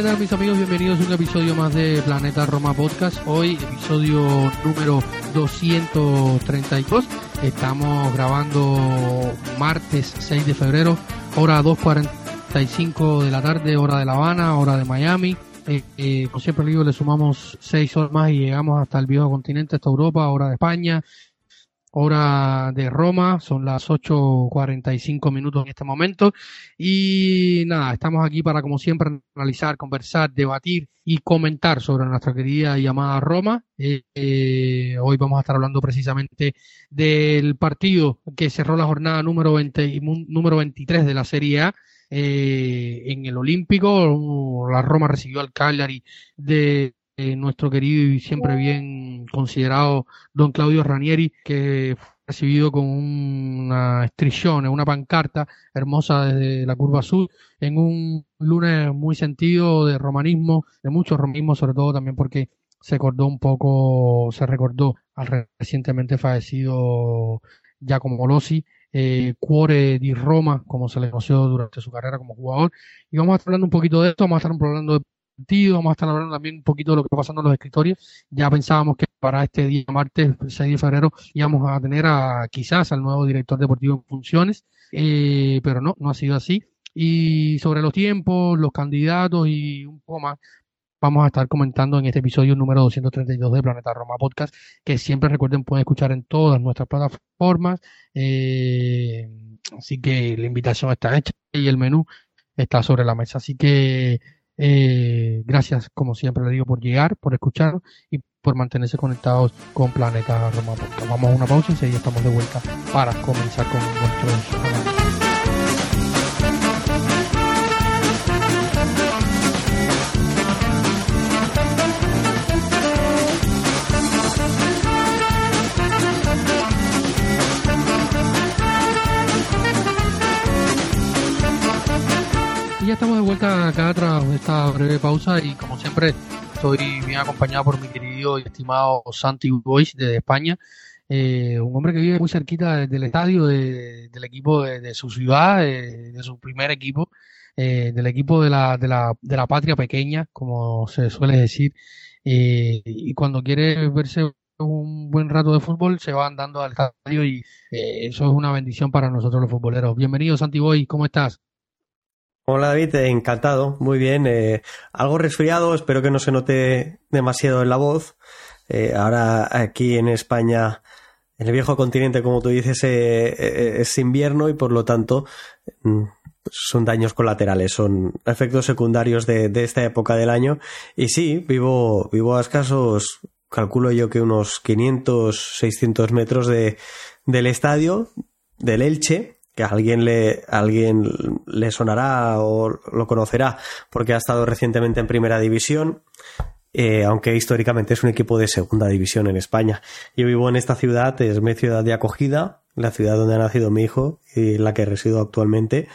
¿Qué tal mis amigos? Bienvenidos a un episodio más de Planeta Roma Podcast. Hoy episodio número 232. Estamos grabando martes 6 de febrero, hora 2.45 de la tarde, hora de La Habana, hora de Miami. Eh, eh, como siempre digo, le sumamos 6 horas más y llegamos hasta el viejo continente, hasta Europa, hora de España, hora de Roma, son las 8.45 minutos en este momento. Y nada, estamos aquí para, como siempre, analizar, conversar, debatir y comentar sobre nuestra querida llamada Roma. Eh, eh, hoy vamos a estar hablando precisamente del partido que cerró la jornada número, 20, número 23 de la Serie A. Eh, en el Olímpico, la Roma recibió al Cagliari de eh, nuestro querido y siempre bien considerado don Claudio Ranieri, que fue recibido con una estrillón, una pancarta hermosa desde la curva sur, en un lunes muy sentido de romanismo, de mucho romanismo, sobre todo también porque se acordó un poco, se recordó al recientemente fallecido Giacomo Lossi, eh, Cuore di Roma, como se le conoció durante su carrera como jugador. Y vamos a estar hablando un poquito de esto, vamos a estar hablando de vamos a estar hablando también un poquito de lo que está pasando en los escritorios. Ya pensábamos que para este día, martes 6 de febrero, íbamos a tener a quizás al nuevo director deportivo en funciones, eh, pero no, no ha sido así. Y sobre los tiempos, los candidatos y un poco más, vamos a estar comentando en este episodio número 232 de Planeta Roma Podcast, que siempre recuerden pueden escuchar en todas nuestras plataformas. Eh, así que la invitación está hecha y el menú está sobre la mesa. Así que eh, gracias, como siempre le digo, por llegar, por escuchar y por mantenerse conectados con Planeta Roma. Vamos a una pausa y enseguida estamos de vuelta para comenzar con nuestro acá tras esta breve pausa y como siempre estoy bien acompañado por mi querido y estimado Santi Boys de España, eh, un hombre que vive muy cerquita del estadio del equipo de, su ciudad, de, su primer equipo, eh, del equipo de la, de, la, de la patria pequeña, como se suele decir, eh, y cuando quiere verse un buen rato de fútbol se va andando al estadio y eso es una bendición para nosotros los futboleros. Bienvenido Santi Boy, ¿cómo estás? Hola David, eh, encantado, muy bien. Eh, algo resfriado, espero que no se note demasiado en la voz. Eh, ahora aquí en España, en el viejo continente, como tú dices, es invierno y por lo tanto mm, son daños colaterales, son efectos secundarios de, esta época del año. Y sí, vivo, vivo a escasos, calculo yo que unos 500, 600 metros de, del estadio, del Elche, alguien le, alguien le sonará o lo conocerá porque ha estado recientemente en primera división, eh, aunque históricamente es un equipo de segunda división en España. Yo vivo en esta ciudad, es mi ciudad de acogida, la ciudad donde ha nacido mi hijo y en la que resido actualmente.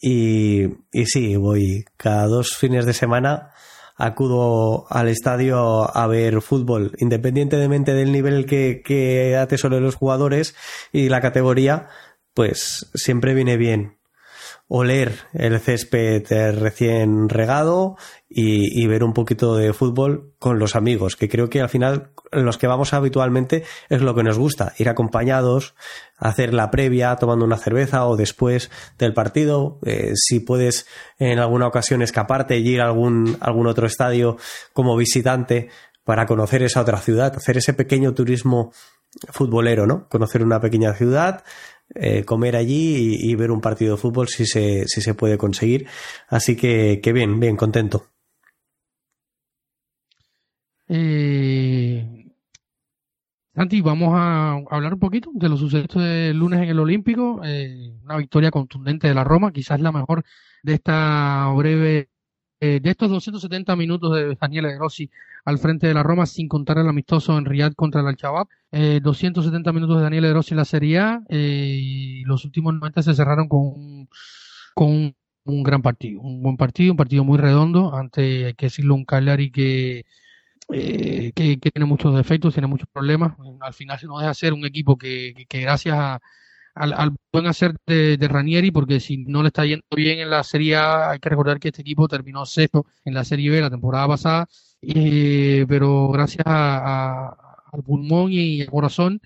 Y, sí, voy cada dos fines de semana acudo al estadio a ver fútbol, independientemente del nivel que, que atesoren los jugadores y la categoría, pues siempre viene bien oler el césped recién regado y, ver un poquito de fútbol con los amigos, que creo que al final los que vamos habitualmente es lo que nos gusta, ir acompañados, hacer la previa tomando una cerveza o después del partido, eh, si puedes en alguna ocasión escaparte y ir a algún, algún otro estadio como visitante para conocer esa otra ciudad, hacer ese pequeño turismo futbolero, ¿no? Conocer una pequeña ciudad, eh, comer allí y, ver un partido de fútbol si se, si se puede conseguir. Así que, que bien, bien, contento. Eh, Santi, vamos a hablar un poquito de los sucesos del lunes en el Olímpico. Eh, una victoria contundente de la Roma, quizás la mejor de esta breve, eh, de estos 270 minutos de Daniele De Rossi al frente de la Roma, sin contar el amistoso en Riyadh contra el Al-Shabaab. Eh, 270 minutos de Daniele De Rossi en la Serie A eh, y los últimos 90 se cerraron con un, con un, gran partido, un buen partido, un partido muy redondo ante, hay que decirlo, un Cagliari que eh, que, tiene muchos defectos, tiene muchos problemas. Al final se nos deja ser un equipo que, que, gracias al, buen hacer de, Ranieri, porque si no le está yendo bien en la Serie A, hay que recordar que este equipo terminó sexto en la Serie B la temporada pasada, eh, pero gracias a, al pulmón y al corazón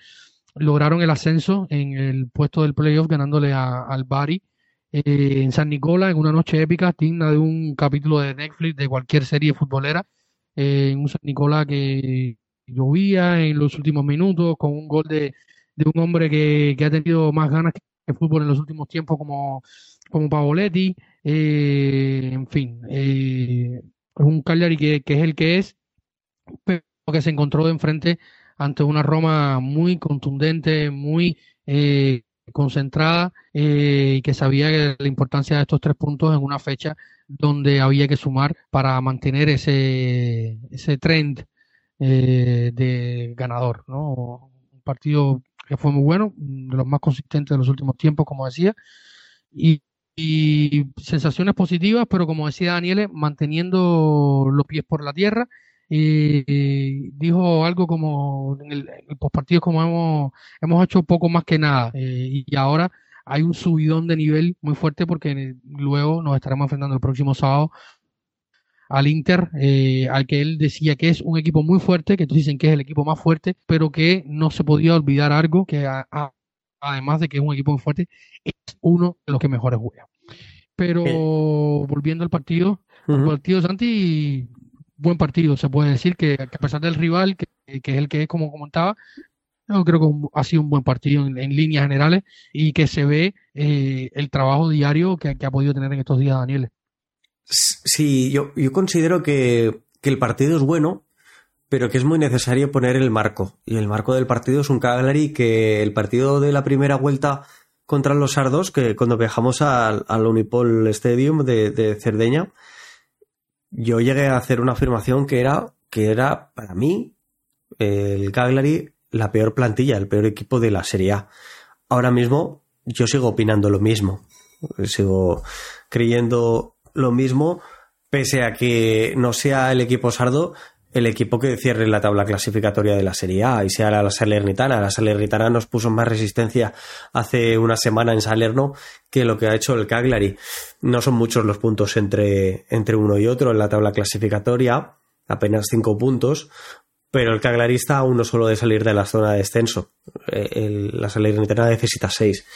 lograron el ascenso en el puesto del playoff ganándole al Bari. Eh, en San Nicola en una noche épica digna de un capítulo de Netflix de cualquier serie futbolera en un San Nicolás que llovía en los últimos minutos, con un gol de, de un hombre que, que, ha tenido más ganas que fútbol en los últimos tiempos como, como Pavoletti. Eh, en fin, eh, es un Cagliari que, que, es el que es, pero que se encontró de enfrente ante una Roma muy contundente, muy eh, concentrada y que sabía la importancia de estos tres puntos en una fecha donde había que sumar para mantener ese, ese trend eh, de ganador, ¿no? Un partido que fue muy bueno, de los más consistentes de los últimos tiempos, como decía, y, sensaciones positivas, pero como decía Daniele, manteniendo los pies por la tierra. Y, dijo algo como en el, como hemos, hemos hecho poco más que nada eh, y ahora hay un subidón de nivel muy fuerte porque luego nos estaremos enfrentando el próximo sábado al Inter, eh, al que él decía que es un equipo muy fuerte, que todos dicen que es el equipo más fuerte, pero que no se podía olvidar algo, que además de que es un equipo muy fuerte, es uno de los que mejores juega. Pero volviendo al partido, el partido Santi, buen partido, se puede decir que, a pesar del rival, que, que, es el que es como comentaba, yo creo que ha sido un buen partido en, líneas generales y que se ve eh, el trabajo diario que, ha podido tener en estos días Daniel. Sí, yo, yo considero que, el partido es bueno, pero que es muy necesario poner el marco. Y el marco del partido es un Cagliari que el partido de la primera vuelta contra los Sardos, que cuando viajamos al, Unipol Stadium de, de, Cerdeña, yo llegué a hacer una afirmación que era, que era para mí, el Cagliari la peor plantilla, el peor equipo de la Serie A. Ahora mismo yo sigo opinando lo mismo, sigo creyendo lo mismo, pese a que no sea el equipo sardo el equipo que cierre la tabla clasificatoria de la Serie A y sea la Salernitana. La Salernitana nos puso más resistencia hace una semana en Salerno que lo que ha hecho el Cagliari. No son muchos los puntos entre, entre uno y otro en la tabla clasificatoria, apenas cinco puntos, pero el Caglarista aún no solo de salir de la zona de descenso. Eh, la Salernitana necesita seis.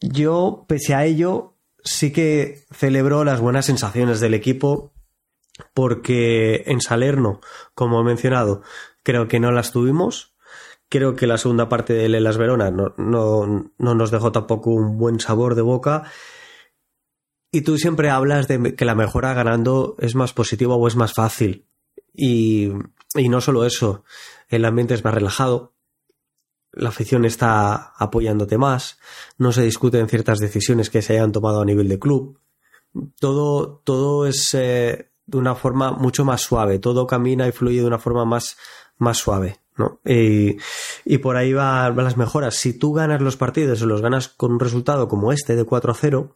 Yo, pese a ello, sí que celebro las buenas sensaciones del equipo porque en Salerno, como he mencionado, creo que no las tuvimos. Creo que la segunda parte de Lelas Verona no, no, no nos dejó tampoco un buen sabor de boca. Y tú siempre hablas de que la mejora ganando es más positiva o es más fácil. Y, y no solo eso, el ambiente es más relajado, la afición está apoyándote más, no se discuten ciertas decisiones que se hayan tomado a nivel de club. Todo, todo es eh, de una forma mucho más suave, todo camina y fluye de una forma más, más suave. ¿no? Y, y por ahí van va las mejoras. Si tú ganas los partidos o los ganas con un resultado como este de 4 a 0,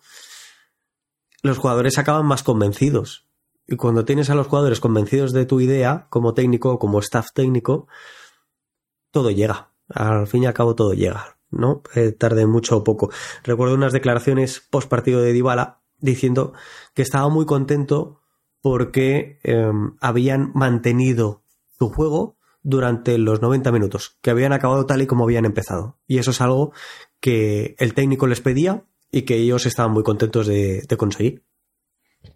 los jugadores acaban más convencidos. Y cuando tienes a los jugadores convencidos de tu idea, como técnico o como staff técnico, todo llega. Al fin y al cabo todo llega, ¿no? Eh, tarde mucho o poco. Recuerdo unas declaraciones post partido de Dybala diciendo que estaba muy contento porque em, habían mantenido su juego durante los 90 minutos, que habían acabado tal y como habían empezado. Y eso es algo que el técnico les pedía y que ellos estaban muy contentos de conseguir.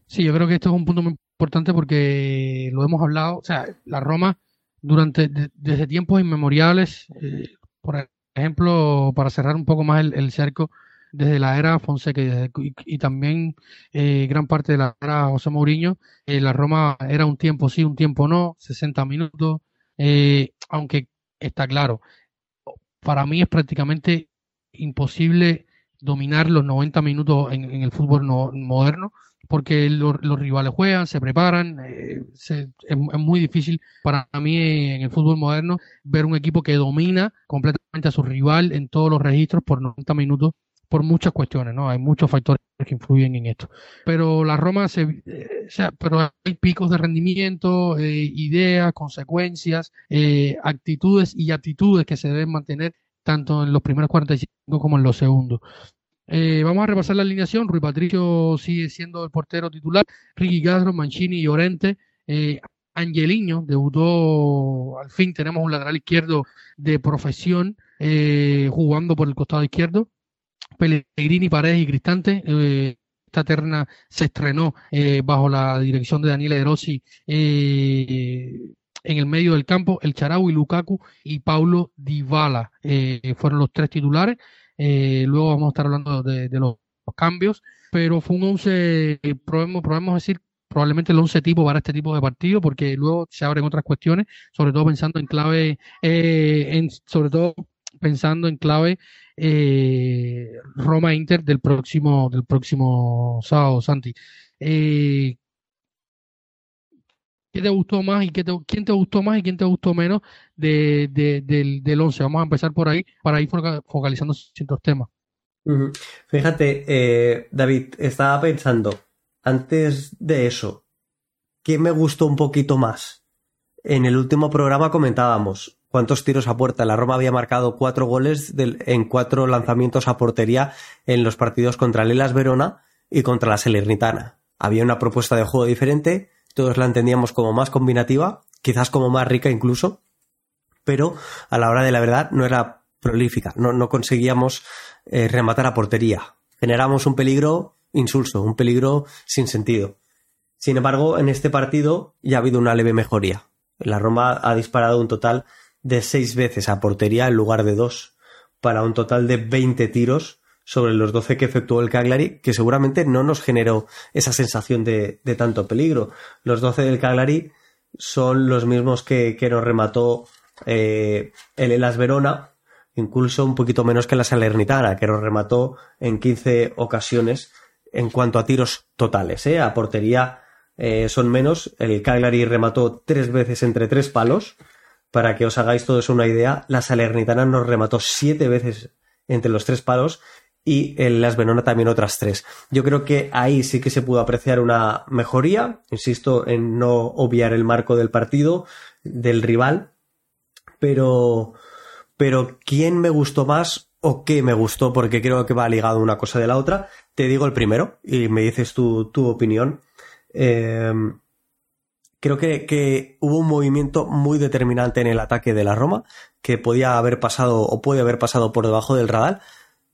Sí, yo creo que esto es un punto muy importante porque lo hemos hablado, o sea, la Roma durante desde tiempos inmemoriales, eh, por ejemplo, para cerrar un poco más el, cerco, desde la era Fonseca y, también eh, gran parte de la era José Mourinho, eh, la Roma era un tiempo sí, un tiempo no, 60 minutos, aunque está claro. Para mí es prácticamente imposible dominar los 90 minutos en, el fútbol moderno porque los rivales juegan, se preparan, eh, es, muy difícil para mí en el fútbol moderno ver un equipo que domina completamente a su rival en todos los registros por 90 minutos por muchas cuestiones, ¿no? Hay muchos factores que influyen en esto. Pero la Roma eh, o sea, pero hay picos de rendimiento, eh, ideas, consecuencias, actitudes y actitudes que se deben mantener tanto en los primeros 45 como en los segundos. Eh, vamos a repasar la alineación. Rui Patricio sigue siendo el portero titular. Ricky Castro, Mancini, Llorente. Eh, Angeliño debutó, al fin tenemos un lateral izquierdo de profesión eh, jugando por el costado izquierdo. Pellegrini, Paredes y Cristante. Eh, esta terna se estrenó bajo la dirección de Daniele De en el medio del campo. El y Lukaku y Paulo Dybala fueron los tres titulares. Eh, luego vamos a estar hablando de, los, cambios, pero fue un 11, podemos, decir, probablemente el 11 tipo para este tipo de partido, porque luego se abren otras cuestiones, sobre todo pensando en clave, eh, sobre todo pensando en clave eh, Roma Inter del próximo del próximo sábado, Santi. Eh, ¿Qué te gustó más y qué quién te gustó más y quién te gustó menos de, del, del 11? Vamos a empezar por ahí para ir focalizando ciertos temas. Fíjate, eh, David, estaba pensando, antes de eso, ¿qué me gustó un poquito más? En el último programa comentábamos cuántos tiros a puerta. La Roma había marcado cuatro goles en cuatro lanzamientos a portería en los partidos contra Lelas Verona y contra la Salernitana. Había una propuesta de juego diferente todos la entendíamos como más combinativa, quizás como más rica incluso, pero a la hora de la verdad no era prolífica, no, no conseguíamos eh, rematar a portería. Generamos un peligro insulso, un peligro sin sentido. Sin embargo, en este partido ya ha habido una leve mejoría. La Roma ha disparado un total de seis veces a portería en lugar de dos, para un total de 20 tiros sobre los 12 que efectuó el Cagliari, que seguramente no nos generó esa sensación de, tanto peligro. Los 12 del Cagliari son los mismos que, nos remató eh, el Elas Verona, incluso un poquito menos que la Salernitana, que nos remató en 15 ocasiones en cuanto a tiros totales. ¿eh? A portería eh, son menos. El Cagliari remató tres veces entre tres palos. Para que os hagáis todos una idea, la Salernitana nos remató siete veces entre los tres palos y en Las Venona también otras tres. Yo creo que ahí sí que se pudo apreciar una mejoría, insisto en no obviar el marco del partido, del rival, pero, pero ¿quién me gustó más o qué me gustó? Porque creo que va ligado una cosa de la otra. Te digo el primero y me dices tu, tu opinión. Em, creo que, que, hubo un movimiento muy determinante en el ataque de la Roma que podía haber pasado o puede haber pasado por debajo del radar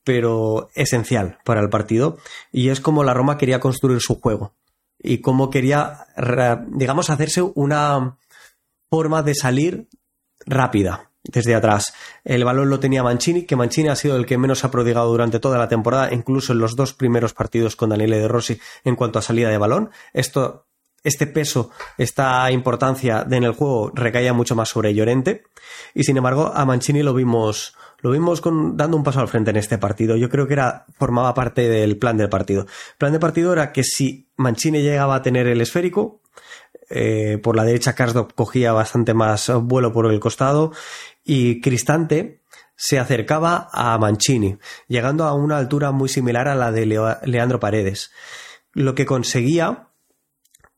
pero esencial para el partido. Y es como la Roma quería construir su juego. Y cómo quería, digamos, hacerse una forma de salir rápida desde atrás. El balón lo tenía Mancini, que Mancini ha sido el que menos ha prodigado durante toda la temporada, incluso en los dos primeros partidos con Daniele De Rossi en cuanto a salida de balón. Esto, este peso, esta importancia en el juego recaía mucho más sobre Llorente. Y sin embargo, a Mancini lo vimos lo vimos dando un paso al frente en este partido. Yo creo que era, formaba parte del plan del partido. El plan del partido era que si Mancini llegaba a tener el esférico, eh, por la derecha Karsdorp cogía bastante más vuelo por el costado y Cristante se acercaba a Mancini, llegando a una altura muy similar a la de Leandro Paredes. Lo que conseguía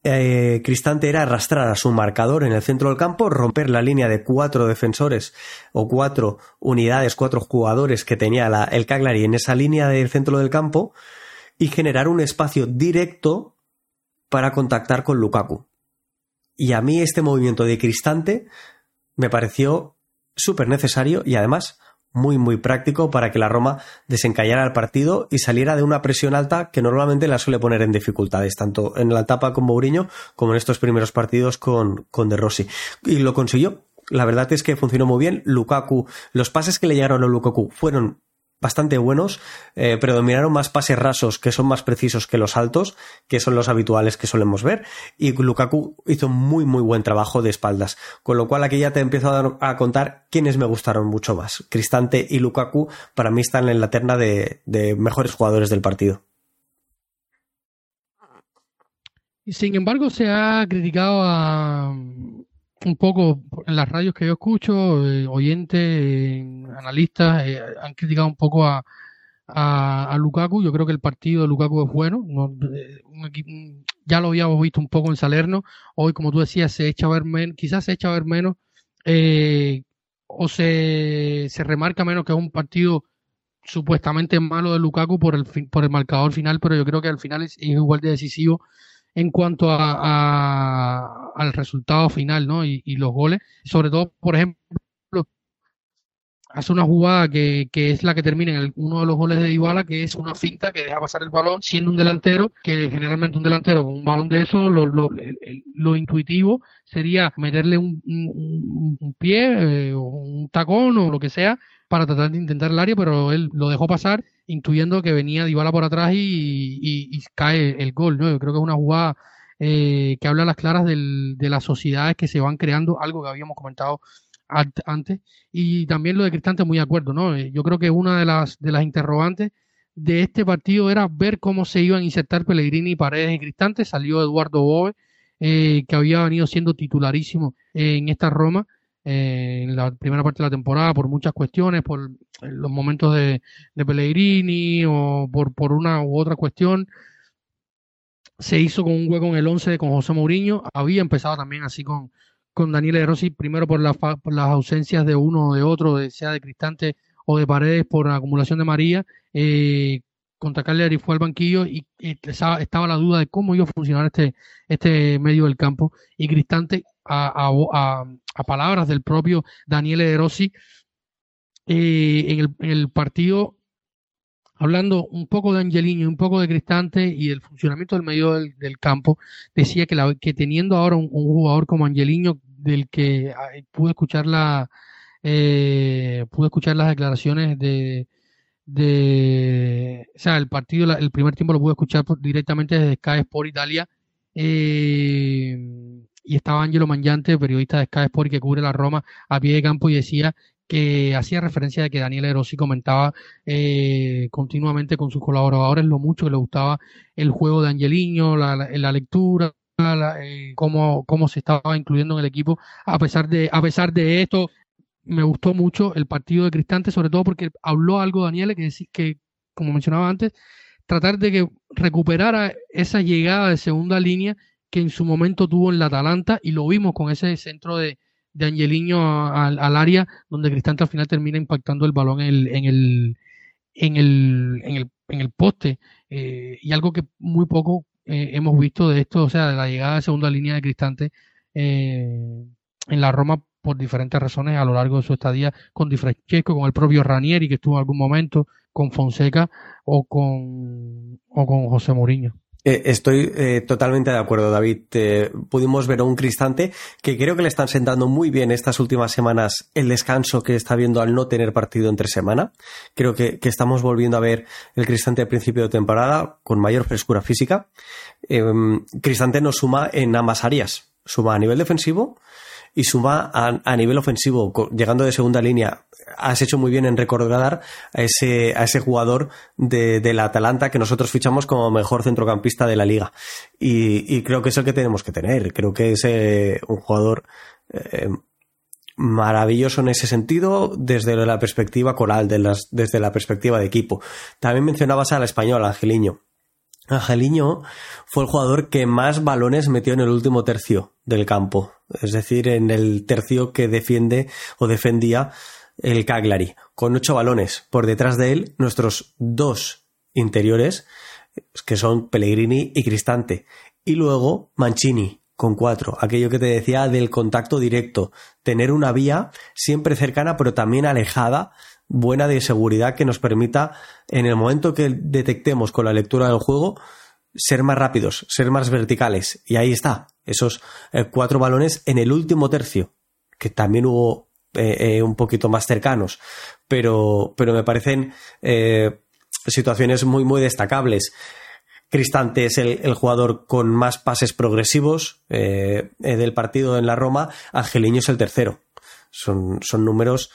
eh, Cristante era arrastrar a su marcador en el centro del campo, romper la línea de cuatro defensores o cuatro unidades, cuatro jugadores que tenía el Cagliari en esa línea del centro del campo y generar un espacio directo para contactar con Lukaku. Y a mí este movimiento de Cristante me pareció súper necesario y además muy muy práctico para que la Roma desencallara el partido y saliera de una presión alta que normalmente la suele poner en dificultades, tanto en la etapa con Mourinho como en estos primeros partidos con, con De Rossi. Y lo consiguió. La verdad es que funcionó muy bien. Lukaku, los pases que le llegaron a Lukaku fueron bastante buenos, eh, predominaron más pases rasos que son más precisos que los altos, que son los habituales que solemos ver, y Lukaku hizo muy muy buen trabajo de espaldas, con lo cual aquí ya te empiezo a, a contar quiénes me gustaron mucho más. Cristante y Lukaku para mí están en la terna de, de mejores jugadores del partido. Sin embargo, se ha criticado a un poco en las radios que yo escucho, eh, oyentes, analistas, eh, han criticado un poco a, a, Lukaku. Yo creo que el partido de Lukaku es bueno. Eh, ya lo habíamos visto un poco en Salerno. Hoy, como tú decías, se echa a ver menos, quizás se echa a ver menos, o se, se remarca menos que es un partido supuestamente malo de Lukaku por el, por el marcador final, pero yo creo que al final es igual de decisivo en cuanto a, al resultado final, ¿no? Y, los goles, sobre todo, por ejemplo, hace una jugada que, que es la que termina en uno de los goles de Dybala, que es una finta que deja pasar el balón, siendo un delantero, que generalmente un delantero con un balón de eso, lo, lo, lo intuitivo sería meterle un, un, pie eh, o un tacón o lo que sea para tratar de intentar el área, pero él lo dejó pasar intuyendo que venía Dybala por atrás y, cae el gol, ¿no? Yo creo que es una jugada eh, que habla a las claras del, de las sociedades que se van creando, algo que habíamos comentado antes, y también lo de Cristante, muy de acuerdo, ¿no? Eh, yo creo que una de las, de las interrogantes de este partido era ver cómo se iban a insertar Pellegrini, Paredes y Cristante, salió Eduardo Bove, eh, que había venido siendo titularísimo en esta Roma, en la primera parte de la temporada por muchas cuestiones, por los momentos de, de Pellegrini o por, por una u otra cuestión. Se hizo con un hueco en el 11 con José Mourinho. Había empezado también así con, con Daniel De Rossi, primero por, las ausencias de uno o de otro, sea de Cristante o de Paredes por la acumulación de María. Eh, contra Cagliari fue al banquillo y, estaba, la duda de cómo iba a funcionar este, este medio del campo. Y Cristante, a, a, palabras del propio Daniele De Rossi, eh, en, el, partido, hablando un poco de Angelino y un poco de Cristante y del funcionamiento del medio del, campo, decía que, la, que teniendo ahora un, jugador como Angelino, del que pude escuchar la, eh, pude escuchar las declaraciones de, de, o sea, el partido, el primer tiempo lo pude escuchar directamente desde Sky Sport Italia, eh, y estaba Angelo Mangiante, periodista de Sky Sport que cubre la Roma a pie de campo y decía que hacía referencia de que Daniel Erosi comentaba eh, continuamente con sus colaboradores lo mucho que le gustaba el juego de Angeliño, la, la, lectura, eh, cómo, cómo se estaba incluyendo en el equipo. A pesar de, a pesar de esto, me gustó mucho el partido de Cristante, sobre todo porque habló algo Daniel que, que, como mencionaba antes, tratar de que recuperara esa llegada de segunda línea que en su momento tuvo en la Atalanta y lo vimos con ese centro de, de Angeliño al, área donde Cristante al final termina impactando el balón en el, en el, en el, en el, en el poste eh, y algo que muy poco eh, hemos visto de esto, o sea, de la llegada de segunda línea de Cristante eh, en la Roma por diferentes razones a lo largo de su estadía con Di Francesco, con el propio Ranieri que estuvo en algún momento, con Fonseca o con, o con José Mourinho. Eh, estoy eh, totalmente de acuerdo, David. Eh, pudimos ver a un Cristante que creo que le están sentando muy bien estas últimas semanas el descanso que está viendo al no tener partido entre semana. Creo que, que estamos volviendo a ver el Cristante al principio de temporada con mayor frescura física. Cristante nos suma en ambas áreas. Suma a nivel defensivo y suma a, nivel ofensivo, llegando de segunda línea. Has hecho muy bien en recordar a ese, jugador de, la Atalanta que nosotros fichamos como mejor centrocampista de la liga. Y, creo que es el que tenemos que tener. Creo que es eh, un jugador eh, maravilloso en ese sentido desde la perspectiva coral, desde la perspectiva de equipo. También mencionabas al español, Angeliño. Angeliño fue el jugador que más balones metió en el último tercio del campo, es decir, en el tercio que defiende o defendía el Cagliari, con ocho balones. Por detrás de él, nuestros dos interiores, que son Pellegrini y Cristante, y luego Mancini, con cuatro, aquello que te decía del contacto directo, tener una vía siempre cercana pero también alejada buena de seguridad que nos permita, en el momento que detectemos con la lectura del juego, ser más rápidos, ser más verticales. Y ahí está, esos eh, cuatro balones en el último tercio, que también hubo un poquito más cercanos, pero, pero me parecen situaciones muy, muy destacables. Cristante es el, jugador con más pases progresivos del partido en la Roma, Angeliño es el tercero. Son, son números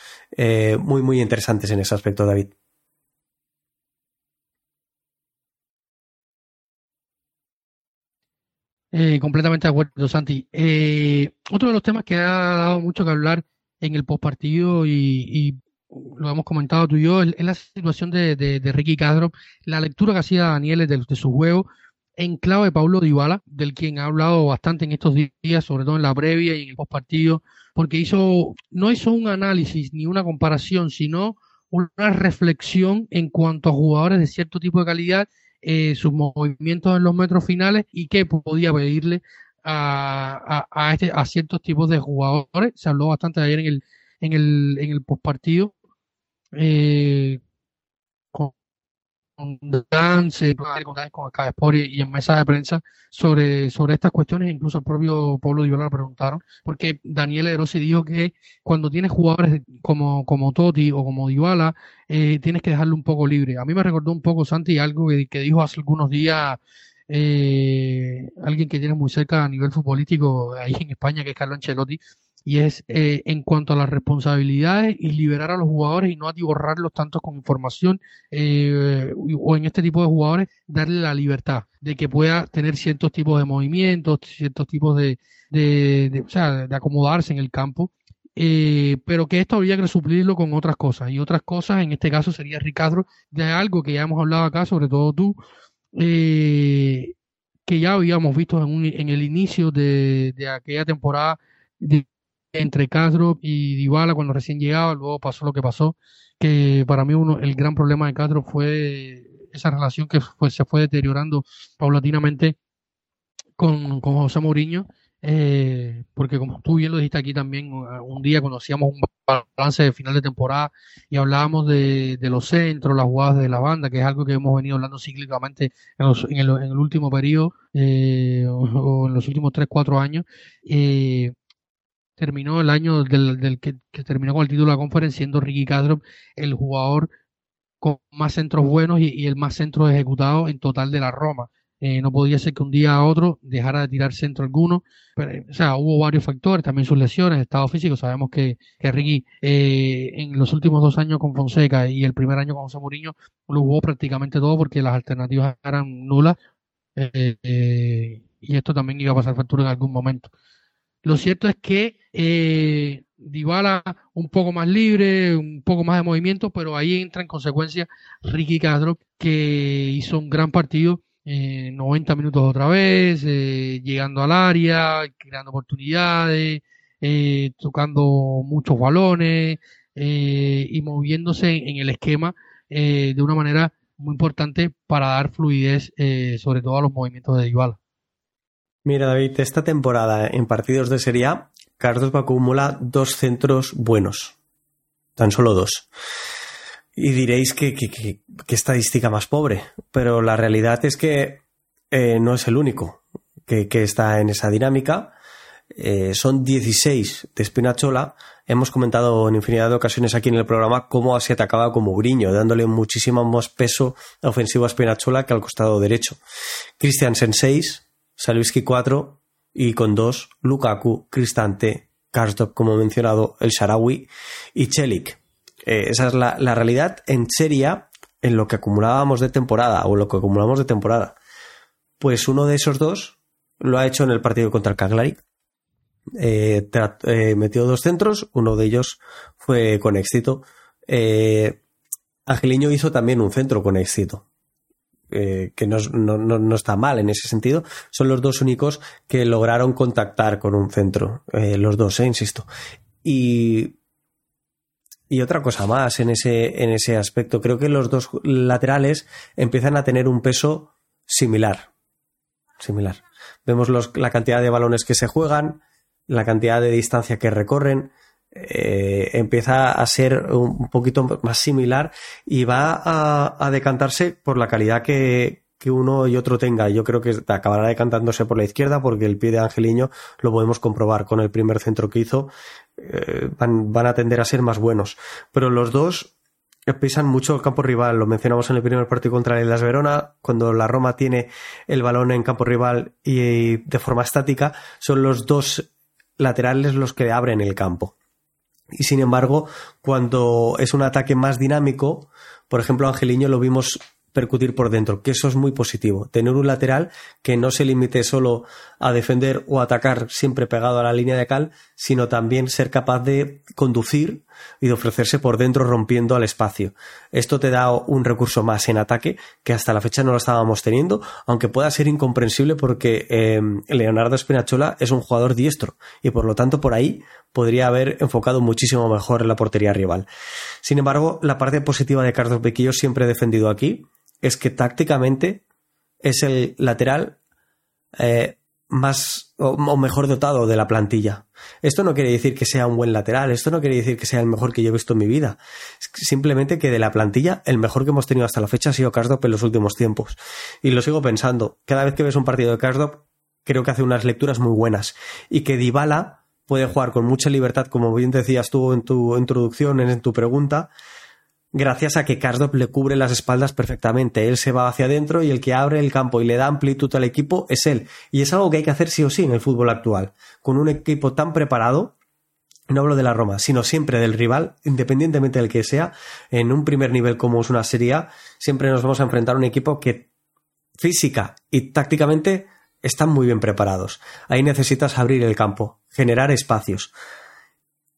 muy, muy interesantes en ese aspecto, David. Eh, completamente de acuerdo, Santi. Eh, otro de los temas que ha dado mucho que hablar en el postpartido y, y lo hemos comentado tú y yo, es, la situación de, de, Ricky Castro, la lectura que hacía Daniel de, de su juego en clave de Pablo Dybala, del quien ha hablado bastante en estos días, sobre todo en la previa y en el postpartido, porque hizo, no hizo un análisis ni una comparación, sino una reflexión en cuanto a jugadores de cierto tipo de calidad eh, sus movimientos en los metros finales y qué podía pedirle a, a, este, a ciertos tipos de jugadores. Se habló bastante ayer en el, en el, en el postpartido. Eh, Dance, con Sport y en mesa de prensa sobre, sobre estas cuestiones, incluso el propio Pablo Dybala lo preguntaron, porque Daniel Erosi dijo que cuando tienes jugadores como, como Totti o como Dybala, eh, tienes que dejarlo un poco libre. A mí me recordó un poco, Santi, algo que, que dijo hace algunos días eh, alguien que tiene muy cerca a nivel futbolístico ahí en España, que es Carlo Ancelotti, y es eh, en cuanto a las responsabilidades y liberar a los jugadores y no atiborrarlos tanto con información eh, o en este tipo de jugadores darle la libertad de que pueda tener ciertos tipos de movimientos, ciertos tipos de, de, de acomodarse en el campo. Eh, pero que esto habría que suplirlo con otras cosas y otras cosas en este caso sería Ricardo de algo que ya hemos hablado acá sobre todo tú que ya habíamos visto en, un, en el inicio de, de aquella temporada entre Castro y Dybala cuando recién llegaba, luego pasó lo que pasó, que para mí uno, el gran problema de Castro fue esa relación que se fue deteriorando paulatinamente con, con José Mourinho, eh, porque como tú bien lo dijiste aquí también, un día conocíamos un balance de final de temporada y hablábamos de, de, los centros, las jugadas de la banda, que es algo que hemos venido hablando cíclicamente en, en, el, en el, último periodo eh, o, en los últimos 3-4 años. Eh, terminó el año del, del que, terminó con el título de la conferencia siendo Ricky Castro el jugador con más centros buenos y, el más centros ejecutados en total de la Roma. Eh, no podía ser que un día a otro dejara de tirar centro alguno. Pero, o sea, hubo varios factores, también sus lesiones, estado físico. Sabemos que, que Ricky eh, en los últimos dos años con Fonseca y el primer año con José Mourinho lo jugó prácticamente todo porque las alternativas eran nulas. Eh, y esto también iba a pasar factura en algún momento. Lo cierto es que eh, Dybala un poco más libre, un poco más de movimiento, pero ahí entra en consecuencia Ricky Castro, que hizo un gran partido, eh, 90 minutos otra vez, eh, llegando al área, creando oportunidades, eh, tocando muchos balones eh, y moviéndose en el esquema de una manera muy importante para dar fluidez, sobre todo a los movimientos de Dybala. Mira, David, esta temporada en partidos de Serie A, Carlos acumula dos centros buenos. Tan solo dos. Y diréis que, que, estadística más pobre, pero la realidad es que eh, no es el único que, está en esa dinámica. Eh, son 16 de Spinachola. Hemos comentado en infinidad de ocasiones aquí en el programa cómo se atacaba como Uriño, dándole muchísimo más peso ofensivo a Spinachola que al costado derecho. Christiansen 6, Salvisky 4 y con 2 Lukaku, Cristante, Karstop, como mencionado, el Sharawi y Chelik. Eh, esa es la, realidad en Serie en lo que acumulábamos de temporada o lo que acumulamos de temporada. Pues uno de esos dos lo ha hecho en el partido contra el. Eh, eh, metió dos centros, uno de ellos fue con éxito. Angeliño hizo también un centro con éxito. Eh, que no, está mal en ese sentido, son los dos únicos que lograron contactar con un centro, eh, los dos, eh, insisto. Y, y otra cosa más en ese, en ese aspecto, creo que los dos laterales empiezan a tener un peso similar. Similar. Vemos la cantidad de balones que se juegan, la cantidad de distancia que recorren, eh, empieza a ser un poquito más similar y va a, decantarse por la calidad que, uno y otro tenga. Yo creo que acabará decantándose por la izquierda porque el pie de Angeliño lo podemos comprobar con el primer centro que hizo. Eh, van, van, a tender a ser más buenos. Pero los dos pisan mucho el campo rival. Lo mencionamos en el primer partido contra el Las Verona. Cuando la Roma tiene el balón en campo rival y de forma estática, son los dos laterales los que abren el campo. Y sin embargo, cuando es un ataque más dinámico, por ejemplo, Angeliño lo vimos percutir por dentro, que eso es muy positivo. Tener un lateral que no se limite solo a defender o atacar siempre pegado a la línea de cal, sino también ser capaz de conducir y de ofrecerse por dentro rompiendo al espacio. Esto te da un recurso más en ataque que hasta la fecha no lo estábamos teniendo, aunque pueda ser incomprensible porque eh, Leonardo Spinachola es un jugador diestro y por lo tanto por ahí podría haber enfocado muchísimo mejor en la portería rival. Sin embargo, la parte positiva de Carlos Bequillo siempre he defendido aquí es que tácticamente es el lateral eh, más o, mejor dotado de la plantilla. Esto no quiere decir que sea un buen lateral, esto no quiere decir que sea el mejor que yo he visto en mi vida. Simplemente que de la plantilla, el mejor que hemos tenido hasta la fecha ha sido Karsdorp en los últimos tiempos. Y lo sigo pensando. Cada vez que ves un partido de Karsdorp, creo que hace unas lecturas muy buenas. Y que Dybala puede jugar con mucha libertad, como bien decías tú en tu introducción, en tu pregunta, gracias a que Karsdorp le cubre las espaldas perfectamente. Él se va hacia adentro y el que abre el campo y le da amplitud al equipo es él. Y es algo que hay que hacer sí o sí en el fútbol actual. Con un equipo tan preparado, no hablo de la Roma, sino siempre del rival, independientemente del que sea, en un primer nivel como es una Serie A, siempre nos vamos a enfrentar a un equipo que física y tácticamente están muy bien preparados. Ahí necesitas abrir el campo, generar espacios.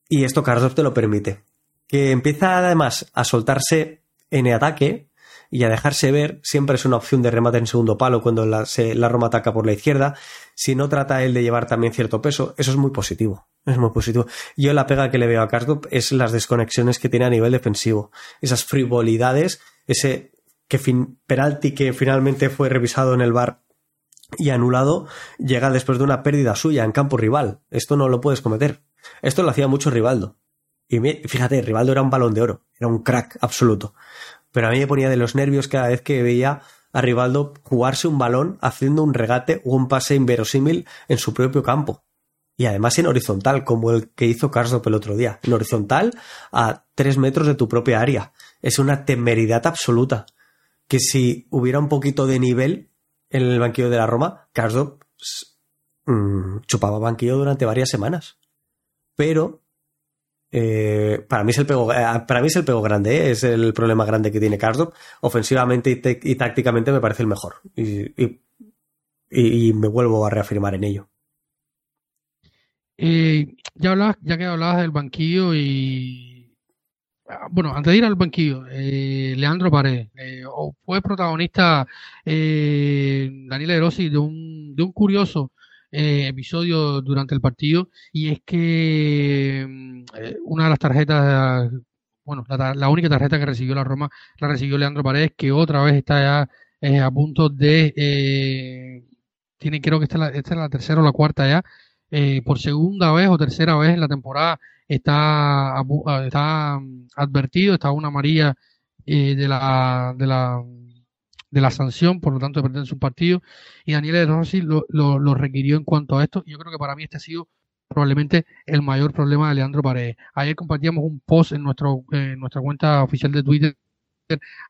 Y esto Karsdorp te lo permite que empieza además a soltarse en ataque y a dejarse ver, siempre es una opción de remate en segundo palo cuando la, Roma ataca por la izquierda, si no trata él de llevar también cierto peso, eso es muy positivo, es muy positivo. Yo la pega que le veo a Karsdorp es las desconexiones que tiene a nivel defensivo, esas frivolidades, ese que penalti que finalmente fue revisado en el bar y anulado llega después de una pérdida suya en campo rival. Esto no lo puedes cometer. Esto lo hacía mucho Rivaldo. Y fíjate, Rivaldo era un balón de oro, era un crack absoluto. Pero a mí me ponía de los nervios cada vez que veía a Rivaldo jugarse un balón haciendo un regate o un pase inverosímil en su propio campo. Y además en horizontal, como el que hizo Karsdorp el otro día. En horizontal a tres metros de tu propia área. Es una temeridad absoluta. Que si hubiera un poquito de nivel en el banquillo de la Roma, Karsdorp mm, chupaba banquillo durante varias semanas. Pero eh, para mí es el pego, eh, para mí es el pego grande, ¿eh? es el problema grande que tiene Karsdorp. Ofensivamente y, tácticamente me parece el mejor. Y, me vuelvo a reafirmar en ello. ya hablabas, ya que hablabas del banquillo y ah, bueno, antes de ir al banquillo, Leandro Paredes fue protagonista Daniel Erosi de un, de un curioso eh, episodio durante el partido. Y es que mm, eh, una de las tarjetas, bueno, la, única tarjeta que recibió la Roma la recibió Leandro Paredes, que otra vez está ya eh, a punto de, tiene creo que esta es, la, esta es la tercera o la cuarta ya, por segunda vez o tercera vez en la temporada está, está mm, advertido, está una amarilla de la, de la de la sanción, por lo tanto de perder su partido, y Daniel de Rossi lo, lo, requirió en cuanto a esto. Yo creo que para mí este ha sido probablemente el mayor problema de Leandro Paredes. Ayer compartíamos un post en, nuestro, en nuestra cuenta oficial de Twitter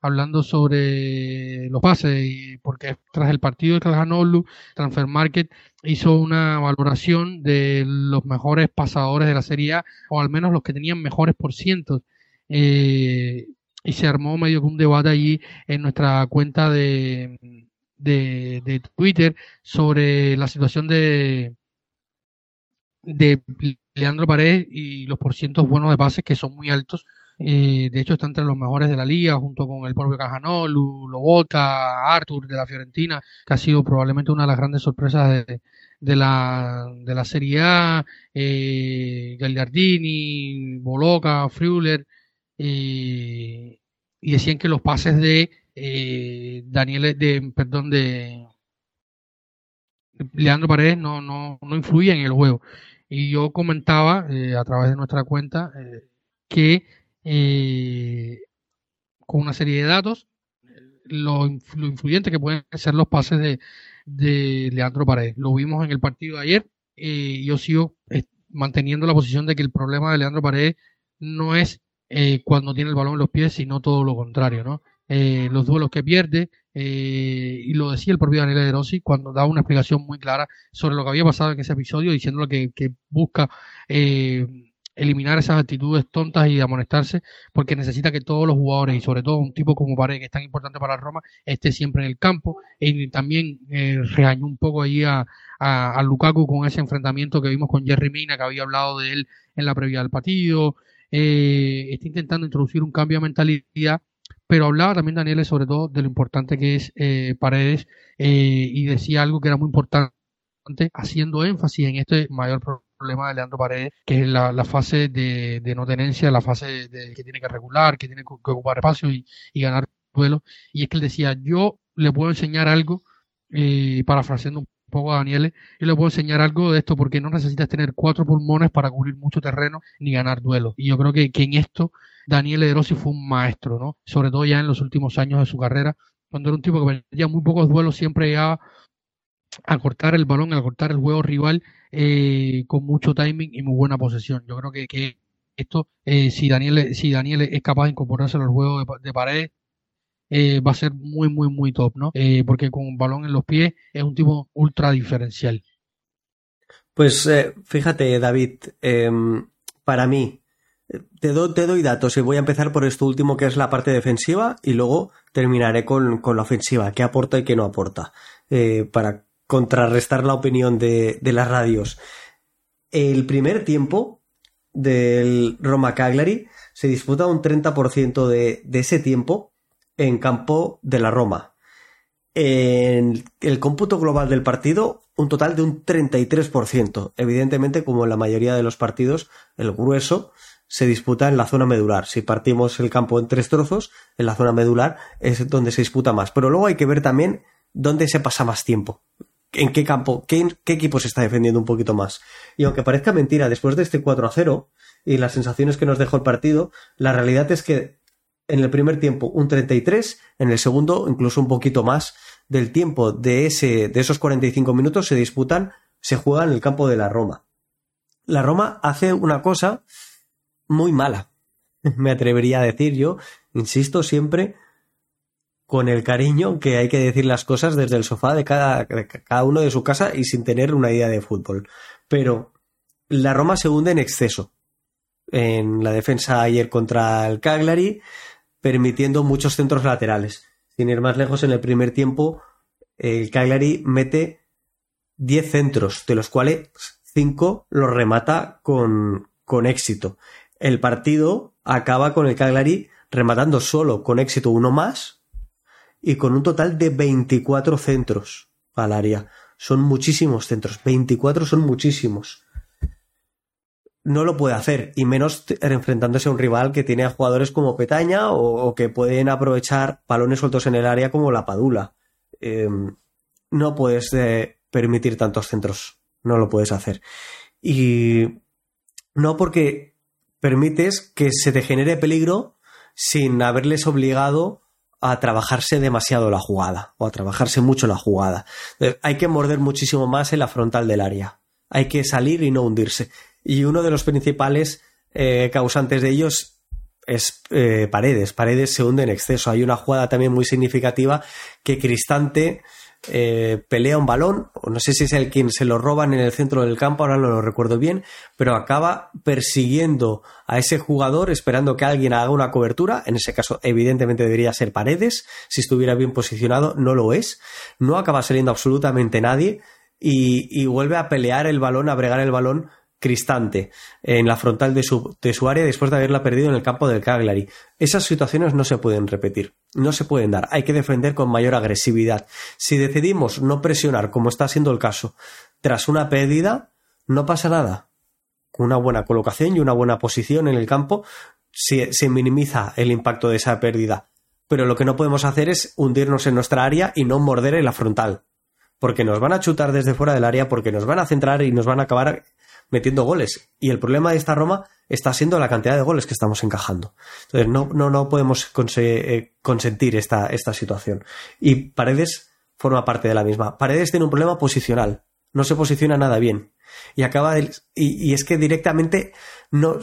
hablando sobre los pases y porque tras el partido de Calhanoglu, Transfer Market hizo una valoración de los mejores pasadores de la Serie A o al menos los que tenían mejores por cientos eh, y se armó medio que un debate allí en nuestra cuenta de, de, Twitter sobre la situación de, de Leandro Paredes y los porcientos buenos de pases que son muy altos. Eh, de hecho, está entre los mejores de la liga, junto con el propio Cajanol, Lobota, Arthur de la Fiorentina, que ha sido probablemente una de las grandes sorpresas de, de la, de la Serie A, eh, Gagliardini, Boloca, Friuler, y decían que los pases de eh, Daniel, de, perdón, de Leandro Paredes no, no, no influían en el juego. Y yo comentaba eh, a través de nuestra cuenta eh, que con una serie de datos, lo, influyente que pueden ser los pases de, de Leandro Paredes. Lo vimos en el partido de ayer. Eh, yo sigo eh, manteniendo la posición de que el problema de Leandro Paredes no es eh, cuando tiene el balón en los pies, sino todo lo contrario, ¿no? Eh, los duelos que pierde, eh, y lo decía el propio Daniel De Rossi cuando da una explicación muy clara sobre lo que había pasado en ese episodio, diciéndolo que, que busca eliminar esas actitudes tontas y amonestarse, porque necesita que todos los jugadores, y sobre todo un tipo como Paredes, que es tan importante para Roma, esté siempre en el campo. Y también regañó un poco ahí a, a, Lukaku con ese enfrentamiento que vimos con Jerry Mina, que había hablado de él en la previa del partido. Eh, está intentando introducir un cambio de mentalidad, pero hablaba también Daniel sobre todo de lo importante que es eh, Paredes eh, y decía algo que era muy importante, haciendo énfasis en este mayor problema de Leandro Paredes, que es la, fase de, no tenencia, la fase de, que tiene que regular, que tiene que, ocupar espacio y, ganar duelo. Y es que él decía, yo le puedo enseñar algo, eh, parafraseando un poco a Daniele, yo le puedo enseñar algo de esto porque no necesitas tener cuatro pulmones para cubrir mucho terreno ni ganar duelo. Y yo creo que, que en esto Daniele De Rossi fue un maestro, ¿no? Sobre todo ya en los últimos años de su carrera, cuando era un tipo que perdía muy pocos duelos, siempre llegaba a cortar el balón, a cortar el juego rival eh, con mucho timing y muy buena posesión. Yo creo que, que esto, eh, si Daniel si Daniel es capaz de incorporarse al juego de, de pared, eh, va a ser muy, muy, muy top, ¿no? Eh, porque con un balón en los pies es un tipo ultra diferencial. Pues eh, fíjate, David, em, para mí, te, te, doy datos y voy a empezar por esto último que es la parte defensiva y luego terminaré con, con la ofensiva, qué aporta y qué no aporta, para contrarrestar la opinión de, de, las radios. El primer tiempo del Roma Cagliari se disputa un 30% de, de ese tiempo en campo de la Roma. En el cómputo global del partido, un total de un 33%. Evidentemente, como en la mayoría de los partidos, el grueso se disputa en la zona medular. Si partimos el campo en tres trozos, en la zona medular es donde se disputa más. Pero luego hay que ver también dónde se pasa más tiempo. En qué campo, qué, equipo se está defendiendo un poquito más. Y aunque parezca mentira, después de este 4 a 0 y las sensaciones que nos dejó el partido, la realidad es que en el primer tiempo un 33, en el segundo incluso un poquito más del tiempo de, ese, de esos 45 minutos se disputan, se juega en el campo de la Roma. La Roma hace una cosa muy mala, me atrevería a decir yo, insisto siempre con el cariño que hay que decir las cosas desde el sofá de cada, de cada uno de su casa y sin tener una idea de fútbol. Pero la Roma se hunde en exceso. En la defensa ayer contra el Cagliari, permitiendo muchos centros laterales. Sin ir más lejos, en el primer tiempo, el Cagliari mete 10 centros, de los cuales 5 los remata con, con éxito. El partido acaba con el Cagliari rematando solo con éxito uno más y con un total de 24 centros al área. Son muchísimos centros, 24 son muchísimos no lo puede hacer, y menos enfrentándose a un rival que tiene a jugadores como Petaña o, que pueden aprovechar balones sueltos en el área como la Padula. Em, no puedes eh, permitir tantos centros, no lo puedes hacer. Y no porque permites que se te genere peligro sin haberles obligado a trabajarse demasiado la jugada o a trabajarse mucho la jugada. Hay que morder muchísimo más en la frontal del área. Hay que salir y no hundirse y uno de los principales eh, causantes de ellos es eh, Paredes. Paredes se hunde en exceso. Hay una jugada también muy significativa que Cristante eh, pelea un balón, no sé si es el quien se lo roban en el centro del campo, ahora no lo recuerdo bien, pero acaba persiguiendo a ese jugador esperando que alguien haga una cobertura, en ese caso evidentemente debería ser Paredes, si estuviera bien posicionado, no lo es, no acaba saliendo absolutamente nadie y, y vuelve a pelear el balón, a bregar el balón Cristante en la frontal de su, de su, área después de haberla perdido en el campo del Cagliari. Esas situaciones no se pueden repetir, no se pueden dar. Hay que defender con mayor agresividad. Si decidimos no presionar, como está siendo el caso, tras una pérdida, no pasa nada. Una buena colocación y una buena posición en el campo, se, se minimiza el impacto de esa pérdida. Pero lo que no podemos hacer es hundirnos en nuestra área y no morder en la frontal porque nos van a chutar desde fuera del área, porque nos van a centrar y nos van a acabar metiendo goles. Y el problema de esta Roma está siendo la cantidad de goles que estamos encajando. Entonces no, no, no podemos eh, consentir esta, esta situación. Y Paredes forma parte de la misma. Paredes tiene un problema posicional. No se posiciona nada bien. Y acaba y, y, es que directamente no,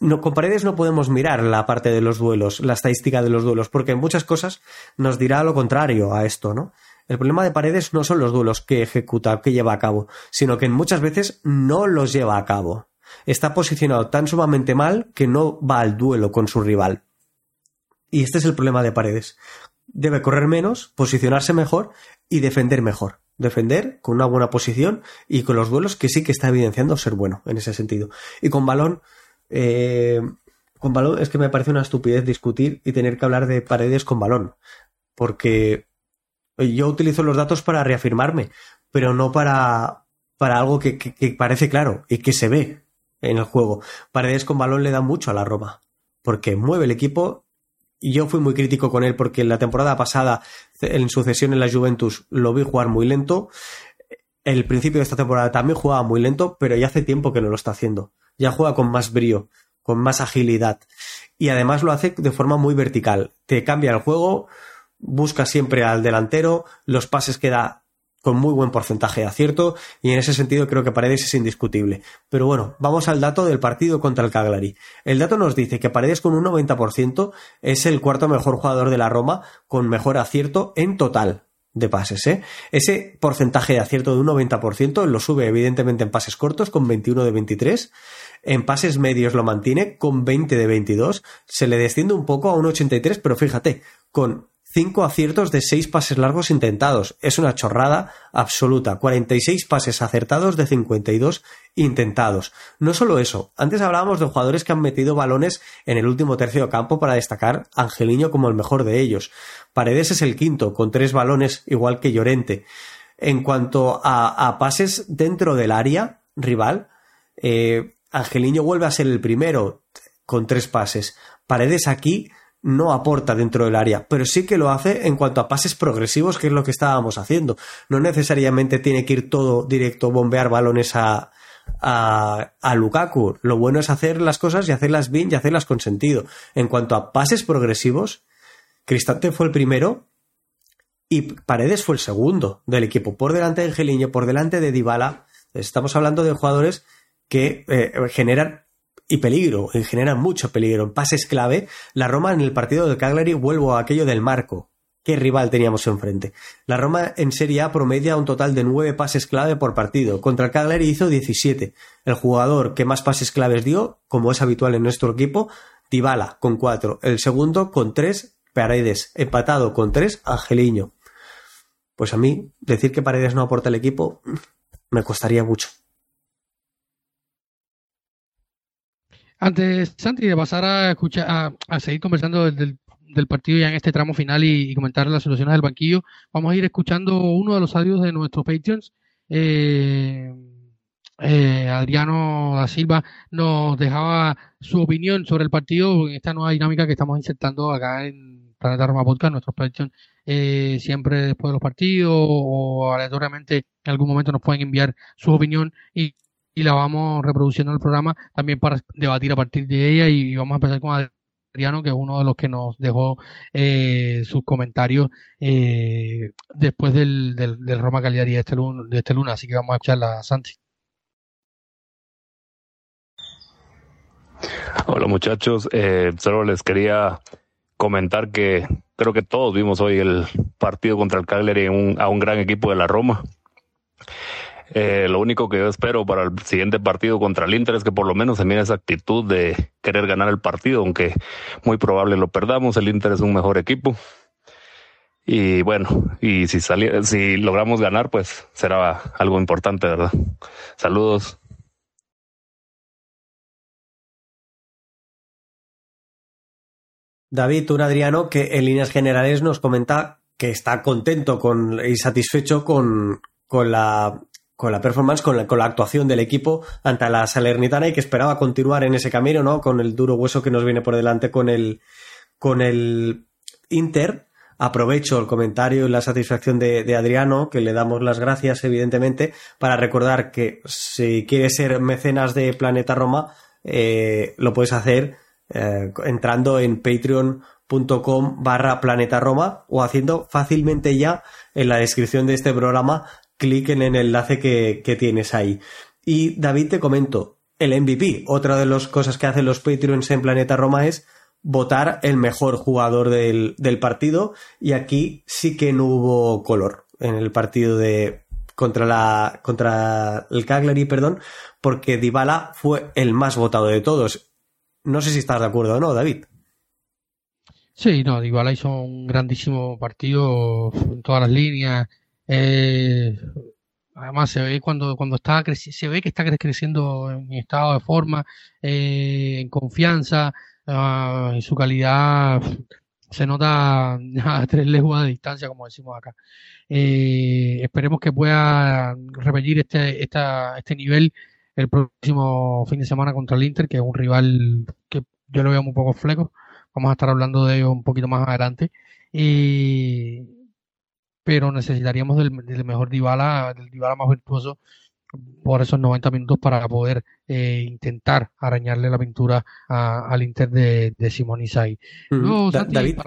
no, con Paredes no podemos mirar la parte de los duelos, la estadística de los duelos, porque en muchas cosas nos dirá lo contrario a esto, ¿no? El problema de Paredes no son los duelos que ejecuta, que lleva a cabo, sino que muchas veces no los lleva a cabo. Está posicionado tan sumamente mal que no va al duelo con su rival. Y este es el problema de Paredes. Debe correr menos, posicionarse mejor y defender mejor. Defender con una buena posición y con los duelos que sí que está evidenciando ser bueno en ese sentido. Y con balón, eh, con balón es que me parece una estupidez discutir y tener que hablar de Paredes con balón. Porque yo utilizo los datos para reafirmarme, pero no para, para algo que, parece claro y que se ve en el juego. Paredes con balón le da mucho a la Roma, porque mueve el equipo. Yo fui muy crítico con él porque en la temporada pasada, en sucesión en la Juventus, lo vi jugar muy lento. El principio de esta temporada también jugaba muy lento, pero ya hace tiempo que no lo está haciendo. Ya juega con más brío, con más agilidad. Y además lo hace de forma muy vertical. Te cambia el juego, busca siempre al delantero, los pases que da con muy buen porcentaje de acierto y en ese sentido creo que Paredes es indiscutible. Pero bueno, vamos al dato del partido contra el Cagliari. El dato nos dice que Paredes con un 90% es el cuarto mejor jugador de la Roma con mejor acierto en total de pases. ¿eh? Ese porcentaje de acierto de un 90% lo sube evidentemente en pases cortos con 21 de 23. En pases medios lo mantiene con 20 de 22. Se le desciende un poco a un 83, pero fíjate, con 5 aciertos de 6 pases largos intentados. Es una chorrada absoluta. 46 pases acertados de 52 intentados. No solo eso, antes hablábamos de jugadores que han metido balones en el último tercio de campo para destacar Angeliño como el mejor de ellos. Paredes es el quinto, con tres balones igual que Llorente. En cuanto a, pases dentro del área rival, eh, Angeliño vuelve a ser el primero con tres pases. Paredes aquí no aporta dentro del área, pero sí que lo hace en cuanto a pases progresivos, que es lo que estábamos haciendo. No necesariamente tiene que ir todo directo, bombear balones a, a, Lukaku. Lo bueno es hacer las cosas y hacerlas bien y hacerlas con sentido. En cuanto a pases progresivos, Cristante fue el primero y Paredes fue el segundo del equipo, por delante de Angeliño, por delante de Dybala. Estamos hablando de jugadores que eh, generan y peligro, y generan mucho peligro. En pases clave, la Roma en el partido de Cagliari vuelvo a aquello del marco. ¿Qué rival teníamos enfrente? La Roma en Serie A promedia un total de nueve pases clave por partido. Contra el Cagliari hizo 17. El jugador que más pases claves dio, como es habitual en nuestro equipo, Dybala con cuatro. El segundo con tres, Paredes. Empatado con tres, Angeliño. Pues a mí, decir que Paredes no aporta el equipo me costaría mucho. Antes, Santi, de pasar a escuchar, a, seguir conversando del, partido ya en este tramo final y, comentar las soluciones del banquillo, vamos a ir escuchando uno de los audios de nuestros Patreons. Eh, eh, Adriano da Silva nos dejaba su opinión sobre el partido en esta nueva dinámica que estamos insertando acá en Planeta Roma Podcast, nuestros Patreons, eh, siempre después de los partidos o aleatoriamente en algún momento nos pueden enviar su opinión y y la vamos reproduciendo en el programa también para debatir a partir de ella y vamos a empezar con Adriano, que es uno de los que nos dejó eh, sus comentarios eh, después del, del, Roma Cagliari de este, luna, de este luna, así que vamos a escucharla Santi. Hola muchachos, eh, solo les quería comentar que creo que todos vimos hoy el partido contra el Cagliari a un gran equipo de la Roma. Eh, lo único que yo espero para el siguiente partido contra el Inter es que por lo menos se esa actitud de querer ganar el partido, aunque muy probable lo perdamos. El Inter es un mejor equipo. Y bueno, y si, si logramos ganar, pues será algo importante, ¿verdad? Saludos. David, un Adriano que en líneas generales nos comenta que está contento con, y satisfecho con, con la con la performance, con la, con la, actuación del equipo ante la Salernitana y que esperaba continuar en ese camino, ¿no? Con el duro hueso que nos viene por delante con el, con el Inter. aprovecho el comentario y la satisfacción de, Adriano, que le damos las gracias, evidentemente, para recordar que si quieres ser mecenas de Planeta Roma, eh, lo puedes hacer eh, entrando en patreon.com barra Planeta Roma o haciendo fácilmente ya en la descripción de este programa clic en el enlace que, tienes ahí. Y David, te comento, el MVP, otra de las cosas que hacen los Patreons en Planeta Roma es votar el mejor jugador del, partido y aquí sí que no hubo color en el partido de contra la contra el Cagliari, perdón, porque Dybala fue el más votado de todos. No sé si estás de acuerdo o no, David. Sí, no, Dybala hizo un grandísimo partido en todas las líneas. Eh, además se ve cuando cuando está se ve que está creciendo en estado de forma, eh, en confianza. Ah, y su calidad se nota a tres leguas de distancia, como decimos acá. Eh, esperemos que pueda repetir este, esta, este nivel el próximo fin de semana contra el Inter, que es un rival que yo lo veo muy poco fleco. Vamos a estar hablando de ello un poquito más adelante. Pero necesitaríamos del, del mejor Dybala, del Dybala más virtuoso por esos 90 minutos para poder eh, intentar arañarle la pintura al Inter de, de Simón Isai. David,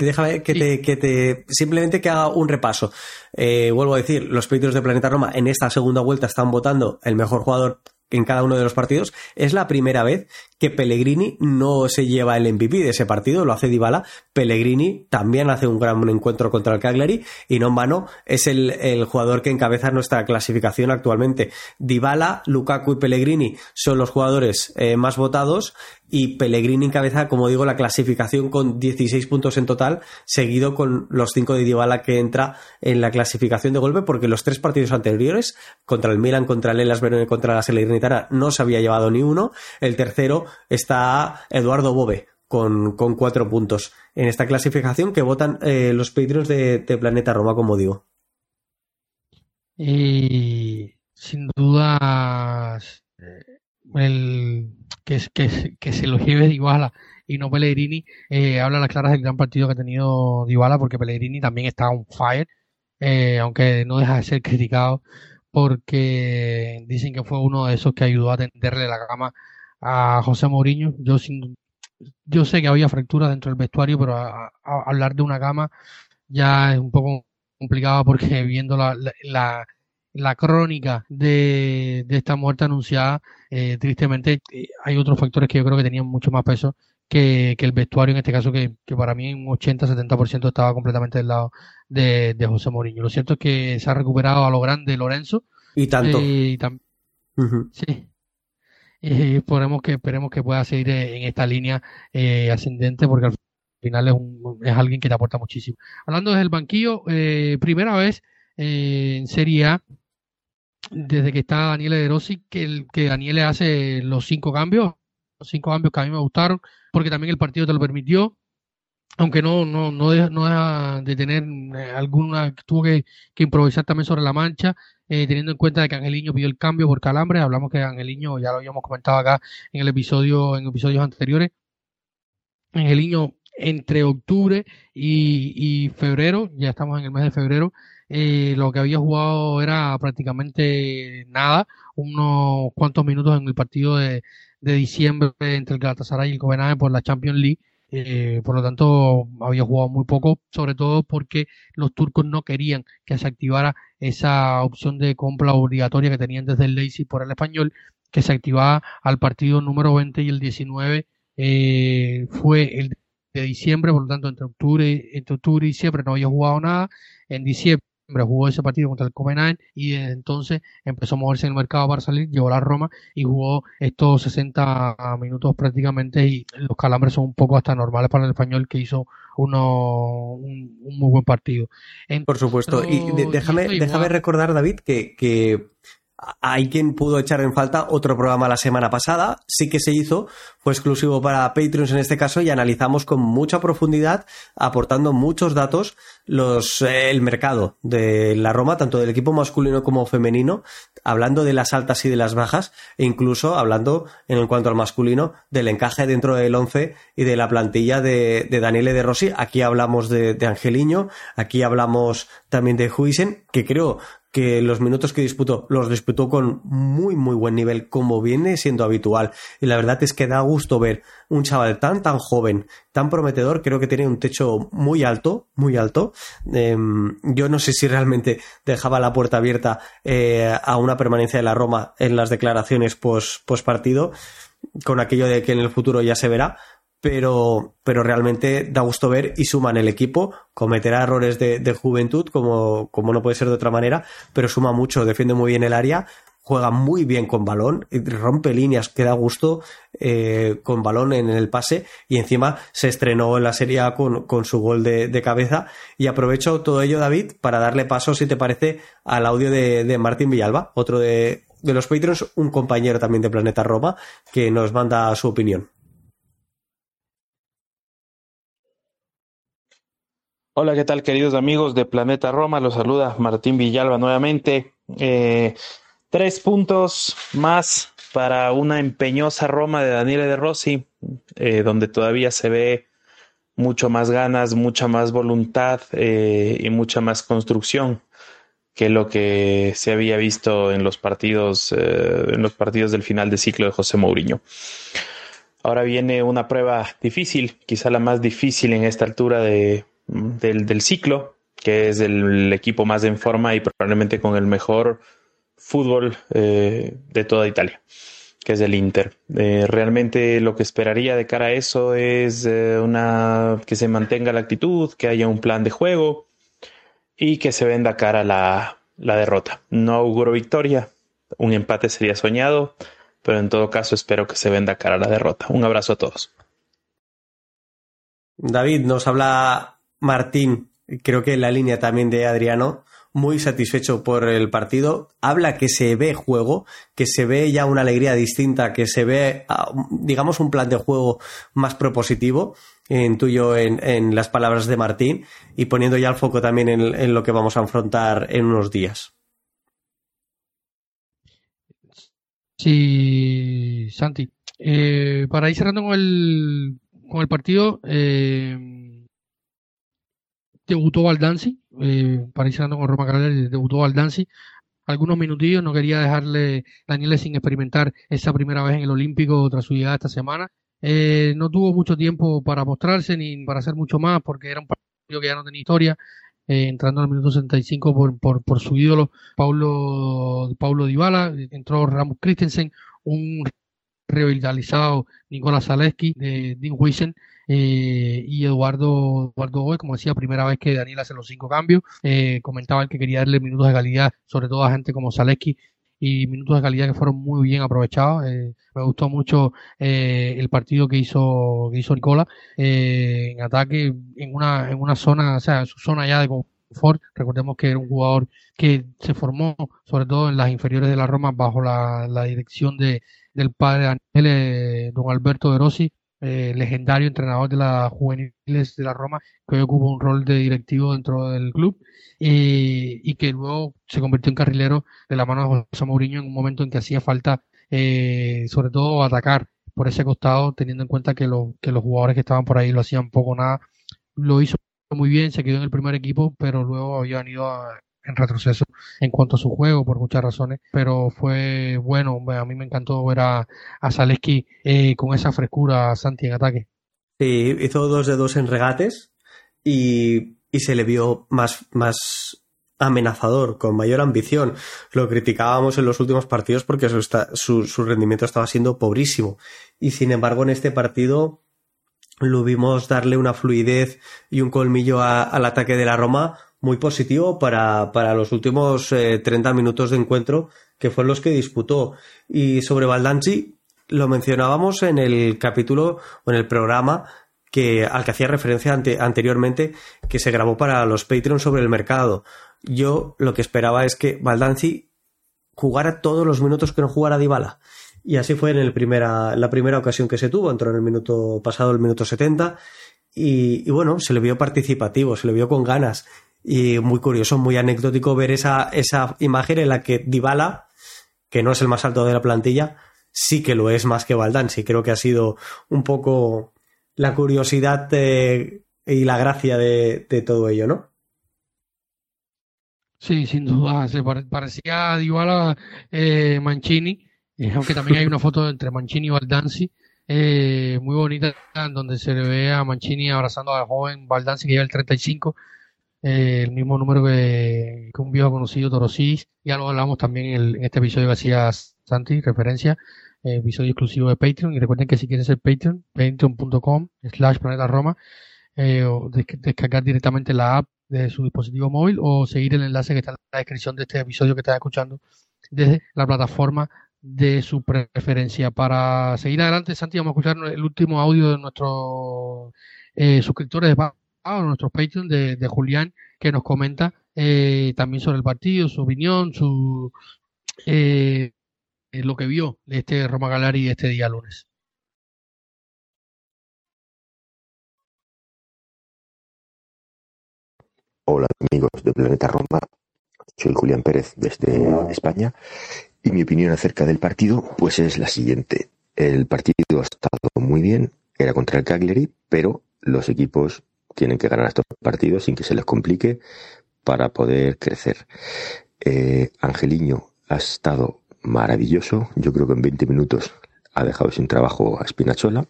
déjame que, te, que te simplemente que haga un repaso. Eh, vuelvo a decir, los pedidos de Planeta Roma en esta segunda vuelta están votando el mejor jugador en cada uno de los partidos. Es la primera vez que Pellegrini no se lleva el MVP de ese partido, lo hace Dybala. Pellegrini también hace un gran encuentro contra el Cagliari y no en es el, jugador que encabeza nuestra clasificación actualmente. Dybala, Lukaku y Pellegrini son los jugadores eh, más votados y Pellegrini encabeza, como digo, la clasificación con 16 puntos en total, seguido con los 5 de Dybala que entra en la clasificación de golpe, porque los tres partidos anteriores, contra el Milan, contra el Elas Verona y contra la Salernitana, no se había llevado ni uno. El tercero está Eduardo Bobe, con, con cuatro puntos en esta clasificación que votan eh, los Patreons de, Planeta Roma, como digo. Y sin dudas, eh, el que, que, que se lo lleve Dybala y no Pellegrini, eh, habla las claras del gran partido que ha tenido Dybala, porque Pellegrini también está on fire, eh, aunque no deja de ser criticado, porque dicen que fue uno de esos que ayudó a tenderle la cama a José Mourinho. Yo, sin, yo sé que había fracturas dentro del vestuario, pero hablar de una cama ya es un poco complicado porque viendo la, la crónica de, de, esta muerte anunciada, eh, tristemente eh, hay otros factores que yo creo que tenían mucho más peso que, que el vestuario, en este caso que, que para mí un 80-70% estaba completamente del lado de, de, José Mourinho. Lo cierto es que se ha recuperado a lo grande Lorenzo. Y tanto. Eh, y Sí. esperemos que esperemos que pueda seguir en esta línea ascendente porque al final es, un, es alguien que te aporta muchísimo. Hablando desde el banquillo, primera vez en Serie A desde que está Daniele De Rossi, que, el, que Daniele hace los cinco cambios, los cinco cambios que a mí me gustaron, porque también el partido te lo permitió, aunque no, no, no, deja, no deja de tener eh, alguna, tuvo que, que, improvisar también sobre la mancha, eh, teniendo en cuenta que Angeliño pidió el cambio por calambre, hablamos que Angeliño, ya lo habíamos comentado acá en el episodio, en episodios anteriores, Angeliño entre octubre y, febrero, ya estamos en el mes de febrero, eh, lo que había jugado era prácticamente nada, unos cuantos minutos en el partido de, diciembre entre el Galatasaray y el Copenhagen por la Champions League. Eh, por lo tanto, había jugado muy poco, sobre todo porque los turcos no querían que se activara esa opción de compra obligatoria que tenían desde el Leipzig por el español, que se activaba al partido número 20 y el 19 eh, fue el de diciembre, por lo tanto, entre octubre, entre octubre y diciembre no había jugado nada. En diciembre jugó ese partido contra el Copenhagen y desde entonces empezó a moverse en el mercado para salir, llegó a la Roma y jugó estos 60 minutos prácticamente y los calambres son un poco hasta normales para el español que hizo uno, un, muy buen partido. Por supuesto, y déjame, déjame recordar David que, que hay quien pudo echar en falta otro programa la semana pasada, sí que se hizo, fue exclusivo para Patreons en este caso y analizamos con mucha profundidad, aportando muchos datos, los, eh, el mercado de la Roma, tanto del equipo masculino como femenino, hablando de las altas y de las bajas, e incluso hablando, en cuanto al masculino, del encaje dentro del once y de la plantilla de, de Daniele De Rossi. Aquí hablamos de, de Angeliño, aquí hablamos también de Huisen, que creo que los minutos que disputó los disputó con muy muy buen nivel como viene siendo habitual. Y la verdad es que da gusto ver un chaval tan tan joven tan prometedor creo que tiene un techo muy alto muy alto. Em, yo no sé si realmente dejaba la puerta abierta eh, a una permanencia de la Roma en las declaraciones post, post partido con aquello de que en el futuro ya se verá pero, pero realmente da gusto ver y suman el equipo, cometerá errores de, juventud como, como, no puede ser de otra manera, pero suma mucho, defiende muy bien el área, juega muy bien con balón, rompe líneas que da gusto eh, con balón en el pase y encima se estrenó en la serie A con, con su gol de, cabeza y aprovecho todo ello David para darle paso si te parece al audio de, de Martín Villalba, otro de, de los Patrons, un compañero también de Planeta Roma que nos manda su opinión. Hola, ¿qué tal queridos amigos de Planeta Roma? Los saluda Martín Villalba nuevamente. Eh, tres puntos más para una empeñosa Roma de Daniele De Rossi, eh, donde todavía se ve mucho más ganas, mucha más voluntad eh, y mucha más construcción que lo que se había visto en los partidos, en los partidos del final de ciclo de José Mourinho. Ahora viene una prueba difícil, quizá la más difícil en esta altura de, del, del, ciclo, que es el equipo más en forma y probablemente con el mejor fútbol eh, de toda Italia, que es el Inter. Eh, realmente lo que esperaría de cara a eso es eh, una que se mantenga la actitud, que haya un plan de juego y que se venda cara la, la derrota. No auguro victoria, un empate sería soñado, pero en todo caso espero que se venda cara la derrota. Un abrazo a todos. David, nos habla Martín, creo que en la línea también de Adriano, muy satisfecho por el partido. Habla que se ve juego, que se ve ya una alegría distinta, que se ve, ah, digamos, un plan de juego más propositivo. En, en las palabras de Martín y poniendo ya el foco también en, en lo que vamos a afrontar en unos días. Sí, Santi. Eh, para ir cerrando con el, con el partido, eh, debutó Baldanzi, eh, cerrando con Roma Cagliari, debutó Baldanzi. Algunos minutillos, no quería dejarle Daniele sin experimentar esa primera vez en el Olímpico tras su llegada esta semana. Eh, no tuvo mucho tiempo para mostrarse ni para hacer mucho más porque era un partido que ya no tenía historia. Eh, entrando al minuto 65 por, por, por su ídolo Paulo, Paulo Dybala, entró Ramos Christensen, un revitalizado Nicolás Zaleski de Dean Wiesen, eh, y Eduardo, Eduardo Goy, como decía, primera vez que Daniel hace los cinco cambios, eh, comentaba el que quería darle minutos de calidad, sobre todo a gente como Zaleski, y minutos de calidad que fueron muy bien aprovechados. Eh, me gustó mucho eh, el partido que hizo, que hizo Nicola eh, en ataque en una, en una zona, o sea, en su zona ya de confort. Recordemos que era un jugador que se formó, sobre todo en las inferiores de la Roma, bajo la, la dirección de, del padre Daniel, don Alberto De Rossi, eh, legendario entrenador de las juveniles de la Roma, que hoy ocupa un rol de directivo dentro del club y que luego se convirtió en carrilero de la mano de José Mourinho en un momento en que hacía falta, eh, sobre todo, atacar por ese costado, teniendo en cuenta que, lo, que los jugadores que estaban por ahí lo hacían poco nada. Lo hizo muy bien, se quedó en el primer equipo, pero luego habían ido a, en retroceso en cuanto a su juego por muchas razones, pero fue bueno, a mí me encantó ver a, a Zaleski eh, con esa frescura Santi en ataque. Sí, hizo dos de dos en regates y, y se le vio más, más amenazador, con mayor ambición. Lo criticábamos en los últimos partidos porque su, su, su rendimiento estaba siendo pobrísimo. Y sin embargo, en este partido lo vimos darle una fluidez y un colmillo a, al ataque de la Roma muy positivo para, para los últimos eh, 30 minutos de encuentro que fueron los que disputó. Y sobre Baldanzi lo mencionábamos en el capítulo o en el programa que, al que hacía referencia ante, anteriormente que se grabó para los Patreon sobre el mercado. Yo lo que esperaba es que Baldanzi jugara todos los minutos que no jugara Dybala. Y así fue en el primera, la primera ocasión que se tuvo, entró en el minuto pasado, el minuto 70, y, bueno, se le vio participativo, se le vio con ganas y muy curioso, muy anecdótico ver esa, esa imagen en la que Dybala, que no es el más alto de la plantilla, sí que lo es más que Baldanzi. Creo que ha sido un poco la curiosidad y la gracia de, todo ello, ¿no? Sí, sin duda. Se parecía a Dybala eh, Mancini, eh, aunque también hay una foto entre Mancini y Baldanzi. Eh, muy bonita, en donde se le ve a Mancini abrazando al joven Baldanzi que lleva el 35, eh, el mismo número que, un viejo conocido Torosis, ya lo hablamos también en, este episodio que hacía Santi, referencia, eh, episodio exclusivo de Patreon, y recuerden que si quieren ser Patreon, patreon.com slash planeta Roma, o descargar directamente la app de su dispositivo móvil o seguir el enlace que está en la descripción de este episodio que estás escuchando desde la plataforma de su preferencia. Para seguir adelante, Santi, vamos a escuchar el último audio de nuestros eh, suscriptores de Pago, nuestros Patreon de, Julián, que nos comenta eh, también sobre el partido, su opinión, su eh, lo que vio de este Roma Galari este día lunes. Hola amigos de Planeta Roma, soy Julián Pérez desde España y mi opinión acerca del partido, pues es la siguiente. El partido ha estado muy bien, era contra el Cagliari, pero los equipos tienen que ganar estos partidos sin que se les complique para poder crecer. Eh, Angeliño ha estado maravilloso, yo creo que en 20 minutos ha dejado sin trabajo a Spinachola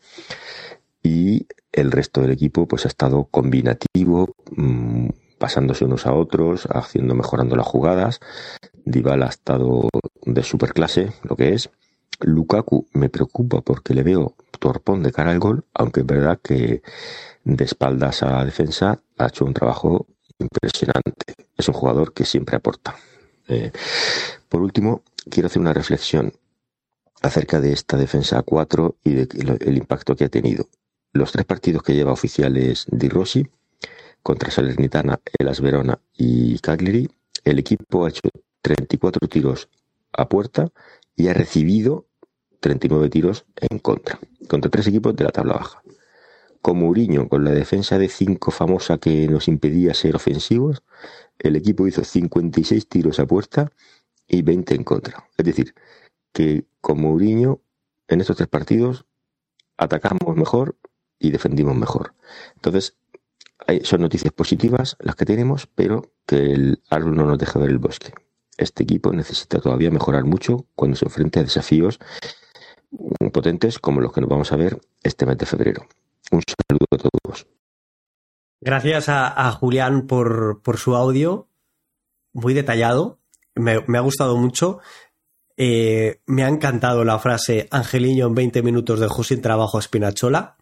y el resto del equipo pues ha estado combinativo, mm, pasándose unos a otros, haciendo, mejorando las jugadas. Dybala ha estado de superclase, lo que es. Lukaku me preocupa porque le veo torpón de cara al gol, aunque es verdad que de espaldas a la defensa ha hecho un trabajo impresionante. Es un jugador que siempre aporta. Eh, por último, quiero hacer una reflexión acerca de esta defensa a 4 y del impacto que ha tenido. Los tres partidos que lleva oficiales Di Rossi contra Salernitana, Elas Verona y Cagliari, el equipo ha hecho 34 tiros a puerta y ha recibido 39 tiros en contra, contra tres equipos de la tabla baja. Con Mourinho, con la defensa de 5 famosa que nos impedía ser ofensivos, el equipo hizo 56 tiros a puerta y 20 en contra. Es decir, que con Mourinho en estos tres partidos atacamos mejor y defendimos mejor. Entonces, son noticias positivas las que tenemos, pero que el árbol no nos deja ver el bosque. Este equipo necesita todavía mejorar mucho cuando se enfrente a desafíos potentes como los que nos vamos a ver este mes de febrero. Un saludo a todos. Gracias a, Julián por, su audio, muy detallado. Me, ha gustado mucho. Eh, me ha encantado la frase Angeliño en 20 minutos dejó sin trabajo a Spinachola.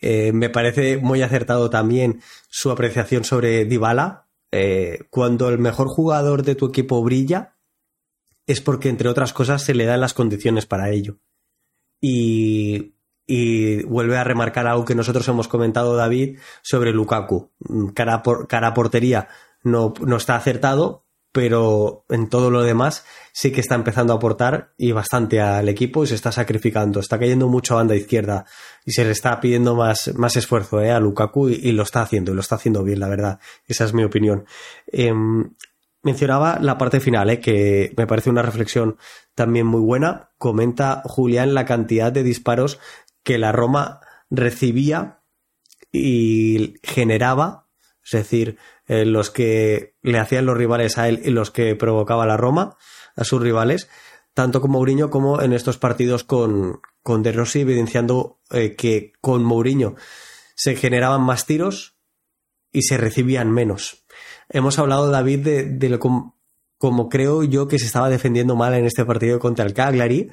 Eh, me parece muy acertado también su apreciación sobre Dybala. Eh, cuando el mejor jugador de tu equipo brilla, es porque, entre otras cosas, se le dan las condiciones para ello. Y, vuelve a remarcar algo que nosotros hemos comentado, David, sobre Lukaku. Cara, por, cara portería no, no está acertado, pero en todo lo demás sí que está empezando a aportar y bastante al equipo y se está sacrificando. Está cayendo mucho a banda izquierda y se le está pidiendo más, más esfuerzo eh, a Lukaku y, lo está haciendo, y lo está haciendo bien, la verdad. Esa es mi opinión. Em, mencionaba la parte final, eh, que me parece una reflexión también muy buena. Comenta Julián la cantidad de disparos que la Roma recibía y generaba, es decir, eh, los que le hacían los rivales a él y los que provocaba la Roma a sus rivales, tanto con Mourinho como en estos partidos con, con De Rossi, evidenciando eh, que con Mourinho se generaban más tiros y se recibían menos. Hemos hablado, David, de, de lo como creo yo que se estaba defendiendo mal en este partido contra el Cagliari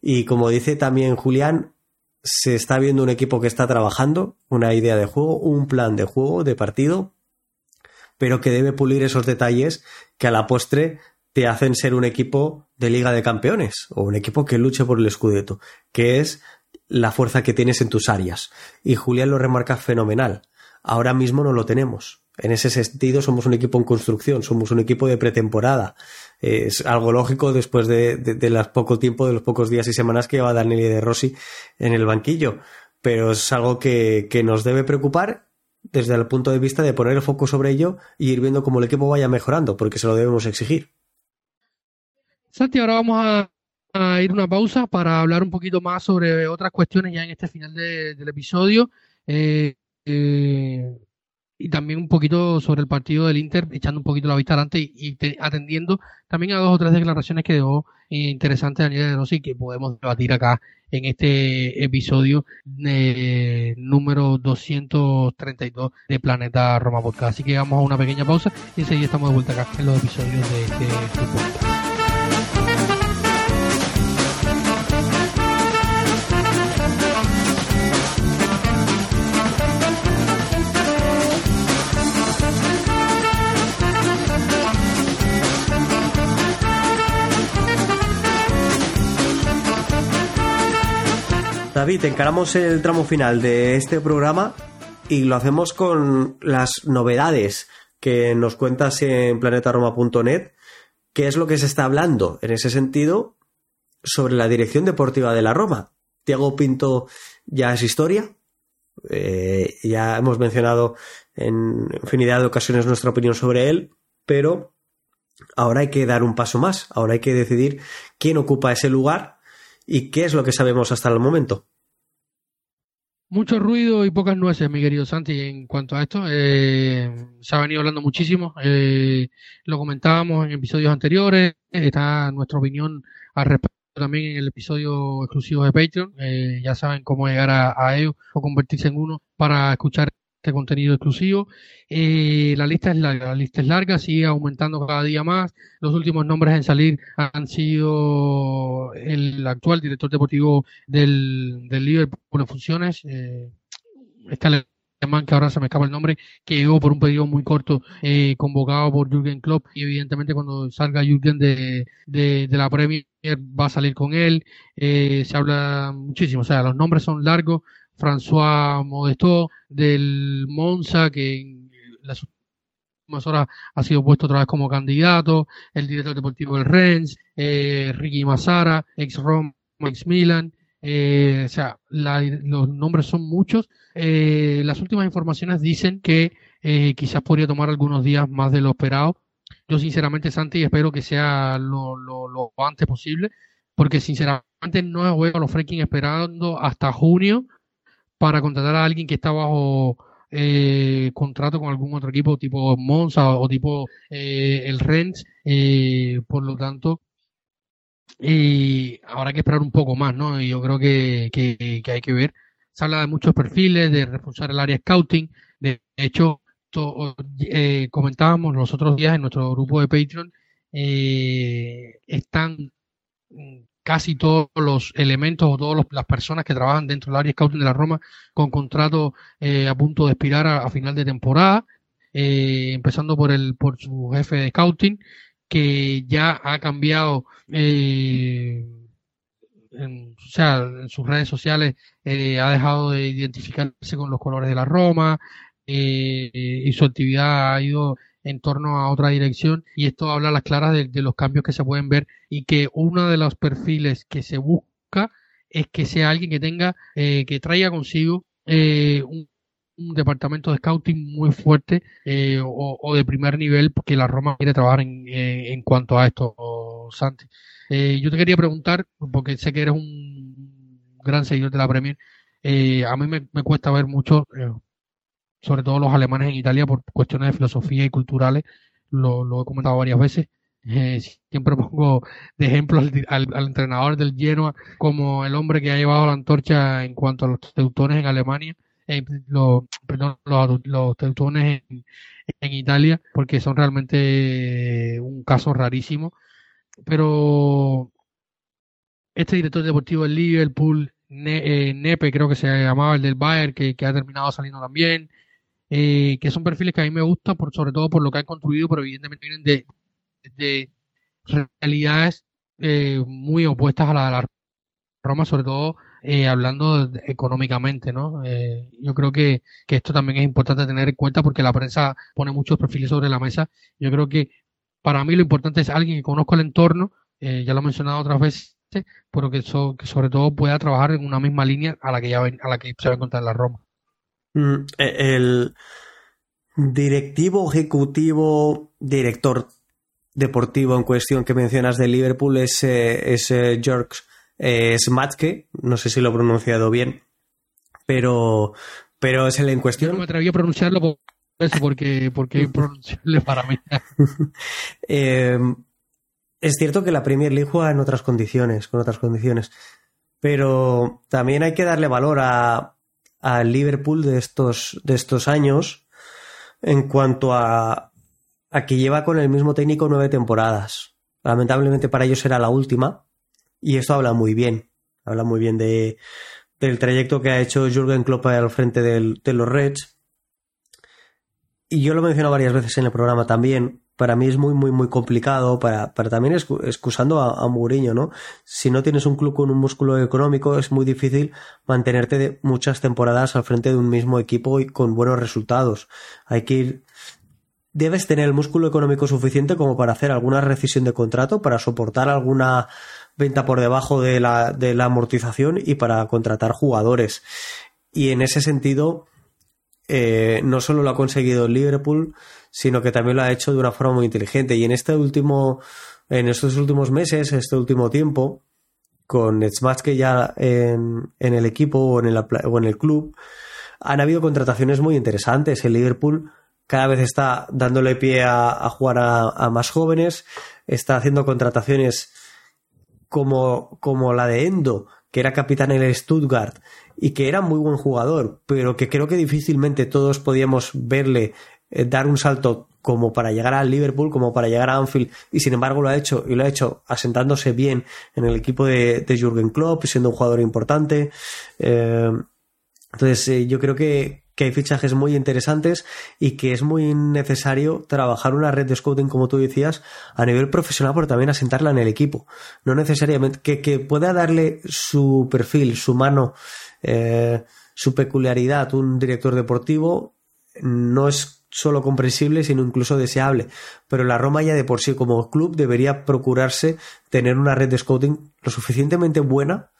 y como dice también Julián, se está viendo un equipo que está trabajando, una idea de juego, un plan de juego, de partido, pero que debe pulir esos detalles que a la postre te hacen ser un equipo de Liga de Campeones o un equipo que luche por el escudeto, que es la fuerza que tienes en tus áreas. Y Julián lo remarca fenomenal. Ahora mismo no lo tenemos. En ese sentido somos un equipo en construcción, somos un equipo de pretemporada. Es algo lógico después de, de, poco tiempo, de los pocos días y semanas que lleva Daniel de Rossi en el banquillo. pero es algo que, nos debe preocupar desde el punto de vista de poner el foco sobre ello y ir viendo cómo el equipo vaya mejorando, porque se lo debemos exigir. Santi, ahora vamos a, a ir una pausa para hablar un poquito más sobre otras cuestiones ya en este final de, del episodio. Eh, eh, y también un poquito sobre el partido del Inter, echando un poquito la vista adelante y, te, atendiendo también a dos o tres declaraciones que dejó eh, interesantes Daniel de Rossi que podemos debatir acá en este episodio eh, número 232 de Planeta Roma Podcast. Así que vamos a una pequeña pausa y enseguida estamos de vuelta acá en los episodios de este podcast. David, encaramos el tramo final de este programa y lo hacemos con las novedades que nos cuentas en planetaroma.net. ¿Qué es lo que se está hablando en ese sentido sobre la dirección deportiva de la Roma? Tiago Pinto ya es historia. Eh, ya hemos mencionado en infinidad de ocasiones nuestra opinión sobre él, pero ahora hay que dar un paso más. Ahora hay que decidir quién ocupa ese lugar ¿Y qué es lo que sabemos hasta el momento? Mucho ruido y pocas nueces, mi querido Santi, en cuanto a esto. Eh, se ha venido hablando muchísimo. Eh, lo comentábamos en episodios anteriores. Está nuestra opinión al respecto también en el episodio exclusivo de Patreon. Eh, ya saben cómo llegar a, a ellos o convertirse en uno para escuchar este contenido exclusivo. Eh, la lista es larga, la lista es larga, sigue aumentando cada día más. Los últimos nombres en salir han sido el actual director deportivo del, del Liverpool en funciones, eh, este alemán que ahora se me escapa el nombre, que llegó por un periodo muy corto, eh, convocado por Jürgen Klopp y evidentemente cuando salga Jürgen de, de, de la Premier va a salir con él. Eh, se habla muchísimo, o sea, los nombres son largos, François Modesto del Monza, que en las últimas horas ha sido puesto otra vez como candidato, el director deportivo del Rennes, eh, Ricky Massara, ex Roma, ex Milan, eh, o sea, los nombres son muchos. Eh, las últimas informaciones dicen que eh, quizás podría tomar algunos días más de lo esperado. Yo sinceramente, Santi, espero que sea lo antes posible, porque sinceramente no veo a los Freaking esperando hasta junio para contratar a alguien que está bajo eh, contrato con algún otro equipo tipo Monza o, tipo eh, el Rennes. Eh, por lo tanto, habrá que esperar un poco más, ¿no? Y yo creo que, que, hay que ver. Se habla de muchos perfiles, de reforzar el área scouting. De hecho, to, eh, comentábamos los otros días en nuestro grupo de Patreon, eh, están casi todos los elementos o todas las personas que trabajan dentro del área scouting de la Roma con contrato eh, a punto de expirar a, final de temporada, eh, empezando por el por su jefe de scouting que ya ha cambiado eh, en, o sea, en sus redes sociales eh, ha dejado de identificarse con los colores de la Roma eh, y su actividad ha ido en torno a otra dirección y esto habla a las claras de, los cambios que se pueden ver y que uno de los perfiles que se busca es que sea alguien que tenga, eh, que traiga consigo eh, un, departamento de scouting muy fuerte eh, o, o, de primer nivel porque la Roma quiere trabajar en, en, en cuanto a esto, Santi. Eh, yo te quería preguntar, porque sé que eres un gran seguidor de la Premier, eh, a mí me, me cuesta ver mucho eh, sobre todo los alemanes en Italia por cuestiones de filosofía y culturales, lo, he comentado varias veces. Eh, siempre pongo de ejemplo al, al, entrenador del Genoa como el hombre que ha llevado la antorcha en cuanto a los teutones en Alemania, eh, lo, perdón, los, los teutones en, Italia, porque son realmente un caso rarísimo. Pero este director deportivo del Liverpool, ne, eh, Nepe creo que se llamaba el del Bayern, que ha terminado saliendo también, eh, que son perfiles que a mí me gustan, por, sobre todo por lo que han construido, pero evidentemente vienen de, de realidades eh, muy opuestas a la de la Roma, sobre todo eh, hablando económicamente, ¿no? Eh, yo creo que, que esto también es importante tener en cuenta porque la prensa pone muchos perfiles sobre la mesa. Yo creo que para mí lo importante es alguien que conozca el entorno, eh, ya lo he mencionado otras veces, pero que, sobre todo pueda trabajar en una misma línea a la que ya a la que se va a encontrar en la Roma. Mm, e, el directivo, ejecutivo, director deportivo en cuestión que mencionas de Liverpool es, eh, es eh, George eh, Smatke, no sé si lo he pronunciado bien, pero, pero es el en cuestión. no me atreví a pronunciarlo por eso, porque, porque pronunciarle para mí. es cierto que la Premier League juega en otras condiciones, con otras condiciones, pero también hay que darle valor a, al Liverpool de estos, de estos años en cuanto a, a que lleva con el mismo técnico nueve temporadas. Lamentablemente para ellos era la última y esto habla muy bien. Habla muy bien de, del trayecto que ha hecho Jürgen Klopp al frente del, de los Reds. Y yo lo he mencionado varias veces en el programa también para mí es muy, muy, muy complicado, para, para también excusando a, a Mourinho, ¿no? Si no tienes un club con un músculo económico, es muy difícil mantenerte de muchas temporadas al frente de un mismo equipo y con buenos resultados. Hay que ir. Debes tener el músculo económico suficiente como para hacer alguna rescisión de contrato, para soportar alguna venta por debajo de la, de la amortización y para contratar jugadores. Y en ese sentido, eh, no solo lo ha conseguido Liverpool, sino que también lo ha hecho de una forma muy inteligente. Y en este último, en estos últimos meses, este último tiempo, con que ya en, el equipo o en el, club, han habido contrataciones muy interesantes. El Liverpool cada vez está dándole pie a, jugar a, más jóvenes, está haciendo contrataciones como, como la de Endo, que era capitán en el Stuttgart y que era muy buen jugador, pero que creo que difícilmente todos podíamos verle dar un salto como para llegar al Liverpool, como para llegar a Anfield, y sin embargo lo ha hecho, y lo ha hecho asentándose bien en el equipo de, de Jürgen Klopp, siendo un jugador importante. Eh, entonces, eh, yo creo que, que, hay fichajes muy interesantes y que es muy necesario trabajar una red de scouting, como tú decías, a nivel profesional, pero también asentarla en el equipo. No necesariamente que pueda darle su perfil, su mano, su peculiaridad, un director deportivo, no es solo comprensible, sino incluso deseable. Pero la Roma ya de por sí como club debería procurarse tener una red de scouting lo suficientemente buena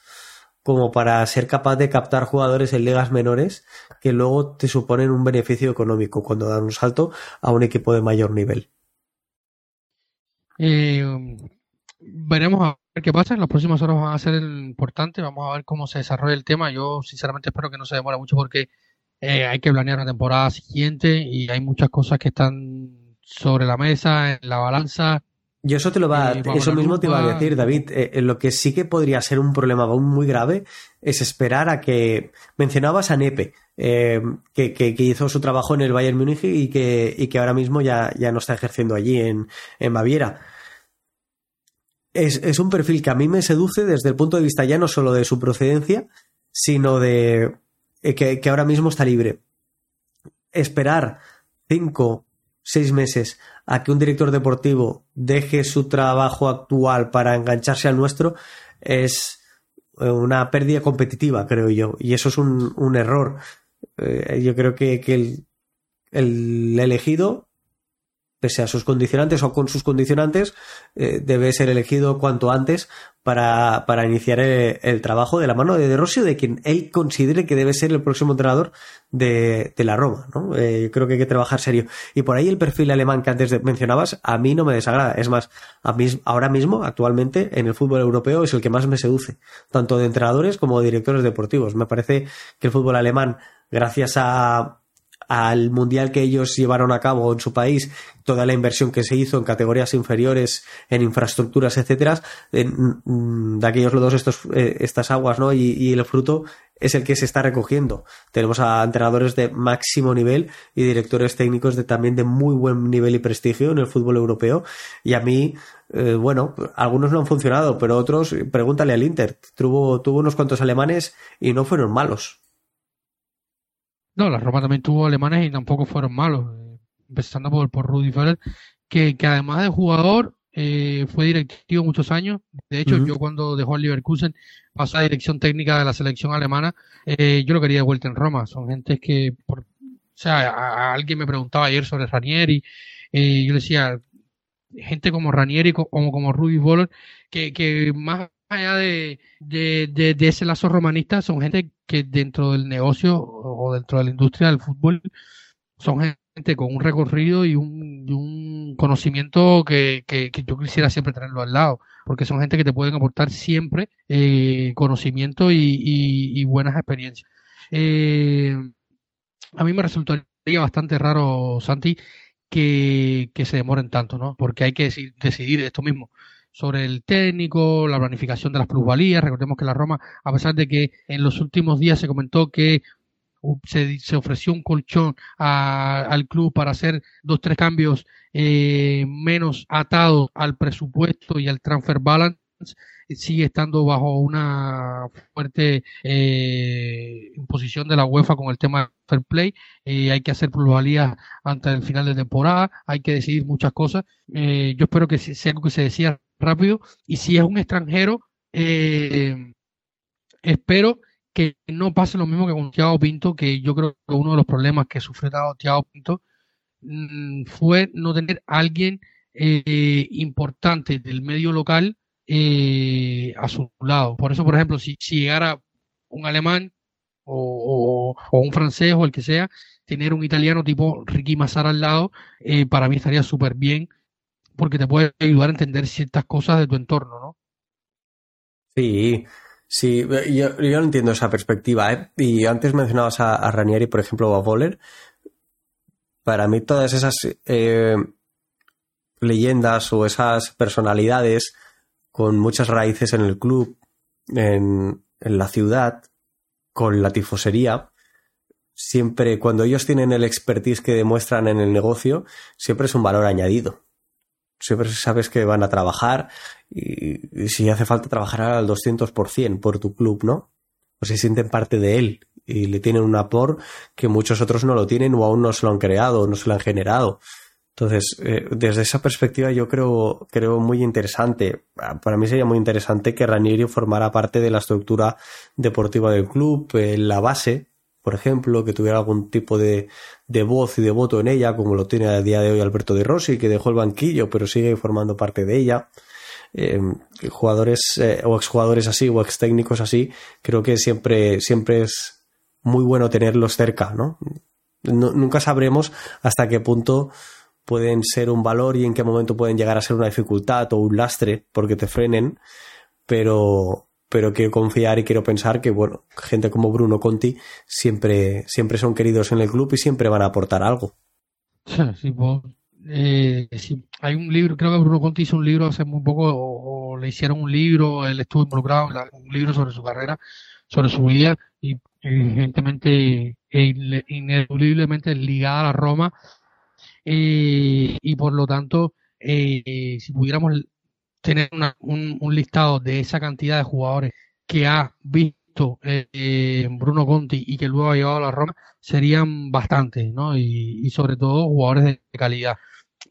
como para ser capaz de captar jugadores en ligas menores que luego te suponen un beneficio económico cuando dan un salto a un equipo de mayor nivel. Eh, veremos a ver qué pasa. En las próximas horas van a ser importantes. Vamos a ver cómo se desarrolla el tema. Yo sinceramente espero que no se demore mucho porque eh, hay que planear la temporada siguiente y hay muchas cosas que están sobre la mesa, en la balanza. Y eso te lo va, eh, eso mismo te iba a decir, David. Eh, lo que sí que podría ser un problema aún muy grave es esperar a que mencionabas a Nepe, que, que, hizo su trabajo en el Bayern Múnich y que, y que ahora mismo ya, ya no está ejerciendo allí en, en Baviera. Es, es un perfil que a mí me seduce desde el punto de vista ya no solo de su procedencia, sino de eh, que, ahora mismo está libre. Esperar cinco, seis meses a que un director deportivo deje su trabajo actual para engancharse al nuestro es eh, una pérdida competitiva, creo yo. Y eso es un, error. Eh, yo creo que, el, el, elegido, pese a sus condicionantes o con sus condicionantes, debe ser elegido cuanto antes para, para iniciar el, trabajo de la mano de De Rossi de quien él considere que debe ser el próximo entrenador de, de la Roma. ¿no? Eh, yo creo que hay que trabajar serio. Y por ahí el perfil alemán que antes mencionabas, a mí no me desagrada. Es más, a mí, ahora mismo, actualmente, en el fútbol europeo es el que más me seduce, tanto de entrenadores como de directores deportivos. Me parece que el fútbol alemán, gracias a al mundial que ellos llevaron a cabo en su país, toda la inversión que se hizo en categorías inferiores, en infraestructuras, etcétera, mm, de aquellos lodos estos, eh, estas aguas, ¿no? Y, el fruto es el que se está recogiendo. Tenemos a entrenadores de máximo nivel y directores técnicos de también de muy buen nivel y prestigio en el fútbol europeo. Y a mí, eh, bueno, algunos no han funcionado, pero otros, pregúntale al Inter, tuvo, tuvo unos cuantos alemanes y no fueron malos. No, la Roma también tuvo alemanes y tampoco fueron malos. Eh, empezando por, por Rudy Feller, que, que además de jugador eh, fue directivo muchos años. De hecho, yo cuando dejó el Leverkusen pasó a dirección técnica de la selección alemana. Eh, yo lo quería de vuelta en Roma. Son gente que, por, o sea, alguien me preguntaba ayer sobre Ranieri. y yo le decía, gente como Ranieri como, como Rudy Voller, que, que más allá de, de, de, ese lazo romanista, son gente que dentro del negocio o dentro de la industria del fútbol son gente con un recorrido y un, un conocimiento que, que, yo quisiera siempre tenerlo al lado, porque son gente que te pueden aportar siempre eh, conocimiento y, y, buenas experiencias. Eh, a mí me resultaría bastante raro, Santi, que, que se demoren tanto, ¿no? Porque hay que decidir esto mismo sobre el técnico, la planificación de las plusvalías. Recordemos que la Roma, a pesar de que en los últimos días se comentó que se, se ofreció un colchón al club para hacer dos, tres cambios eh, menos atados al presupuesto y al transfer balance, sigue estando bajo una fuerte eh, imposición de la UEFA con el tema fair play. Eh, hay que hacer plusvalías antes del final de temporada, hay que decidir muchas cosas. Eh, yo espero que sea algo que se decía rápido y si es un extranjero, eh, espero que no pase lo mismo que con Thiago Pinto, que yo creo que uno de los problemas que sufrió Thiago Pinto mm, fue no tener alguien eh, importante del medio local eh, a su lado. Por eso, por ejemplo, si, llegara un alemán o, un francés o el que sea, tener un italiano tipo Ricky Massara al lado, para mí estaría súper bien porque te puede ayudar a entender ciertas cosas de tu entorno, ¿no? Sí, sí, yo, yo no entiendo esa perspectiva, ¿eh? Y antes mencionabas a, Ranieri, por ejemplo, o a Voller. Para mí todas esas eh, leyendas o esas personalidades con muchas raíces en el club, en, en la ciudad, con la tifosería, siempre, cuando ellos tienen el expertise que demuestran en el negocio, siempre es un valor añadido siempre sabes que van a trabajar y, si hace falta trabajar al 200% por tu club, ¿no? O se sienten parte de él y le tienen un apor que muchos otros no lo tienen o aún no se lo han creado, no se lo han generado. Entonces, eh, desde esa perspectiva yo creo, creo muy interesante. Para mí sería muy interesante que Ranieri formara parte de la estructura deportiva del club, en la base, por ejemplo, que tuviera algún tipo de, de, voz y de voto en ella, como lo tiene a día de hoy Alberto de Rossi, que dejó el banquillo, pero sigue formando parte de ella. Eh, jugadores eh, o exjugadores así o ex técnicos así, creo que siempre, siempre es muy bueno tenerlos cerca, ¿no? Nunca sabremos hasta qué punto pueden ser un valor y en qué momento pueden llegar a ser una dificultad o un lastre porque te frenen, pero, pero quiero confiar y quiero pensar que, bueno, gente como Bruno Conti siempre, siempre son queridos en el club y siempre van a aportar algo. Sí, pues, eh, hay un libro, creo que Bruno Conti hizo un libro hace muy poco, o, le hicieron un libro, él estuvo involucrado un libro sobre su carrera, sobre su vida, y evidentemente, e ineludiblemente ligada a la Roma, eh, y por lo tanto, eh, si pudiéramos tener un, listado de esa cantidad de jugadores que ha visto eh, Bruno Conti y que luego ha llevado a la Roma serían bastantes, ¿no? Y, sobre todo jugadores de calidad.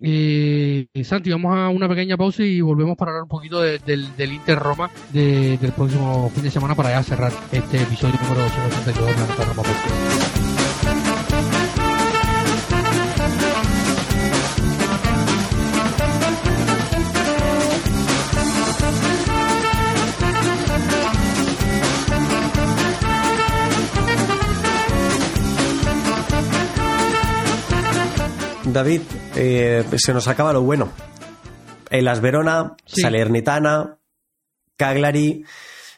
Eh, Santi, vamos a una pequeña pausa y volvemos para hablar un poquito del, Inter Roma del próximo fin de semana para ya cerrar este episodio número 282 de la Roma David, eh, se nos acaba lo bueno. En Las Verona, Salernitana, Cagliari,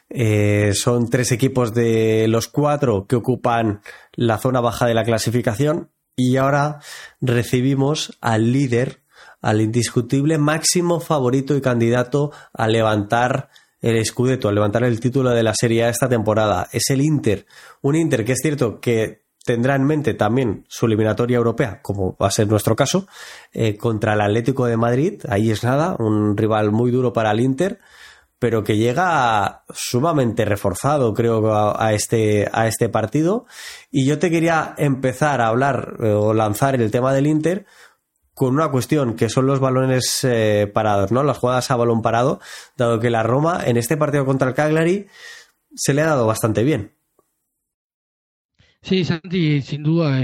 eh, son tres equipos de los cuatro que ocupan la zona baja de la clasificación y ahora recibimos al líder, al indiscutible máximo favorito y candidato a levantar el Scudetto, a levantar el título de la Serie A esta temporada. Es el Inter. Un Inter que es cierto que tendrá en mente también su eliminatoria europea, como va a ser nuestro caso, eh, contra el Atlético de Madrid. Ahí es nada, un rival muy duro para el Inter, pero que llega sumamente reforzado, creo, a, este, a este partido. Y yo te quería empezar a hablar eh, o lanzar el tema del Inter con una cuestión que son los balones eh, parados, ¿no? Las jugadas a balón parado, dado que la Roma en este partido contra el Cagliari se le ha dado bastante bien. Sí, Santi, sin duda,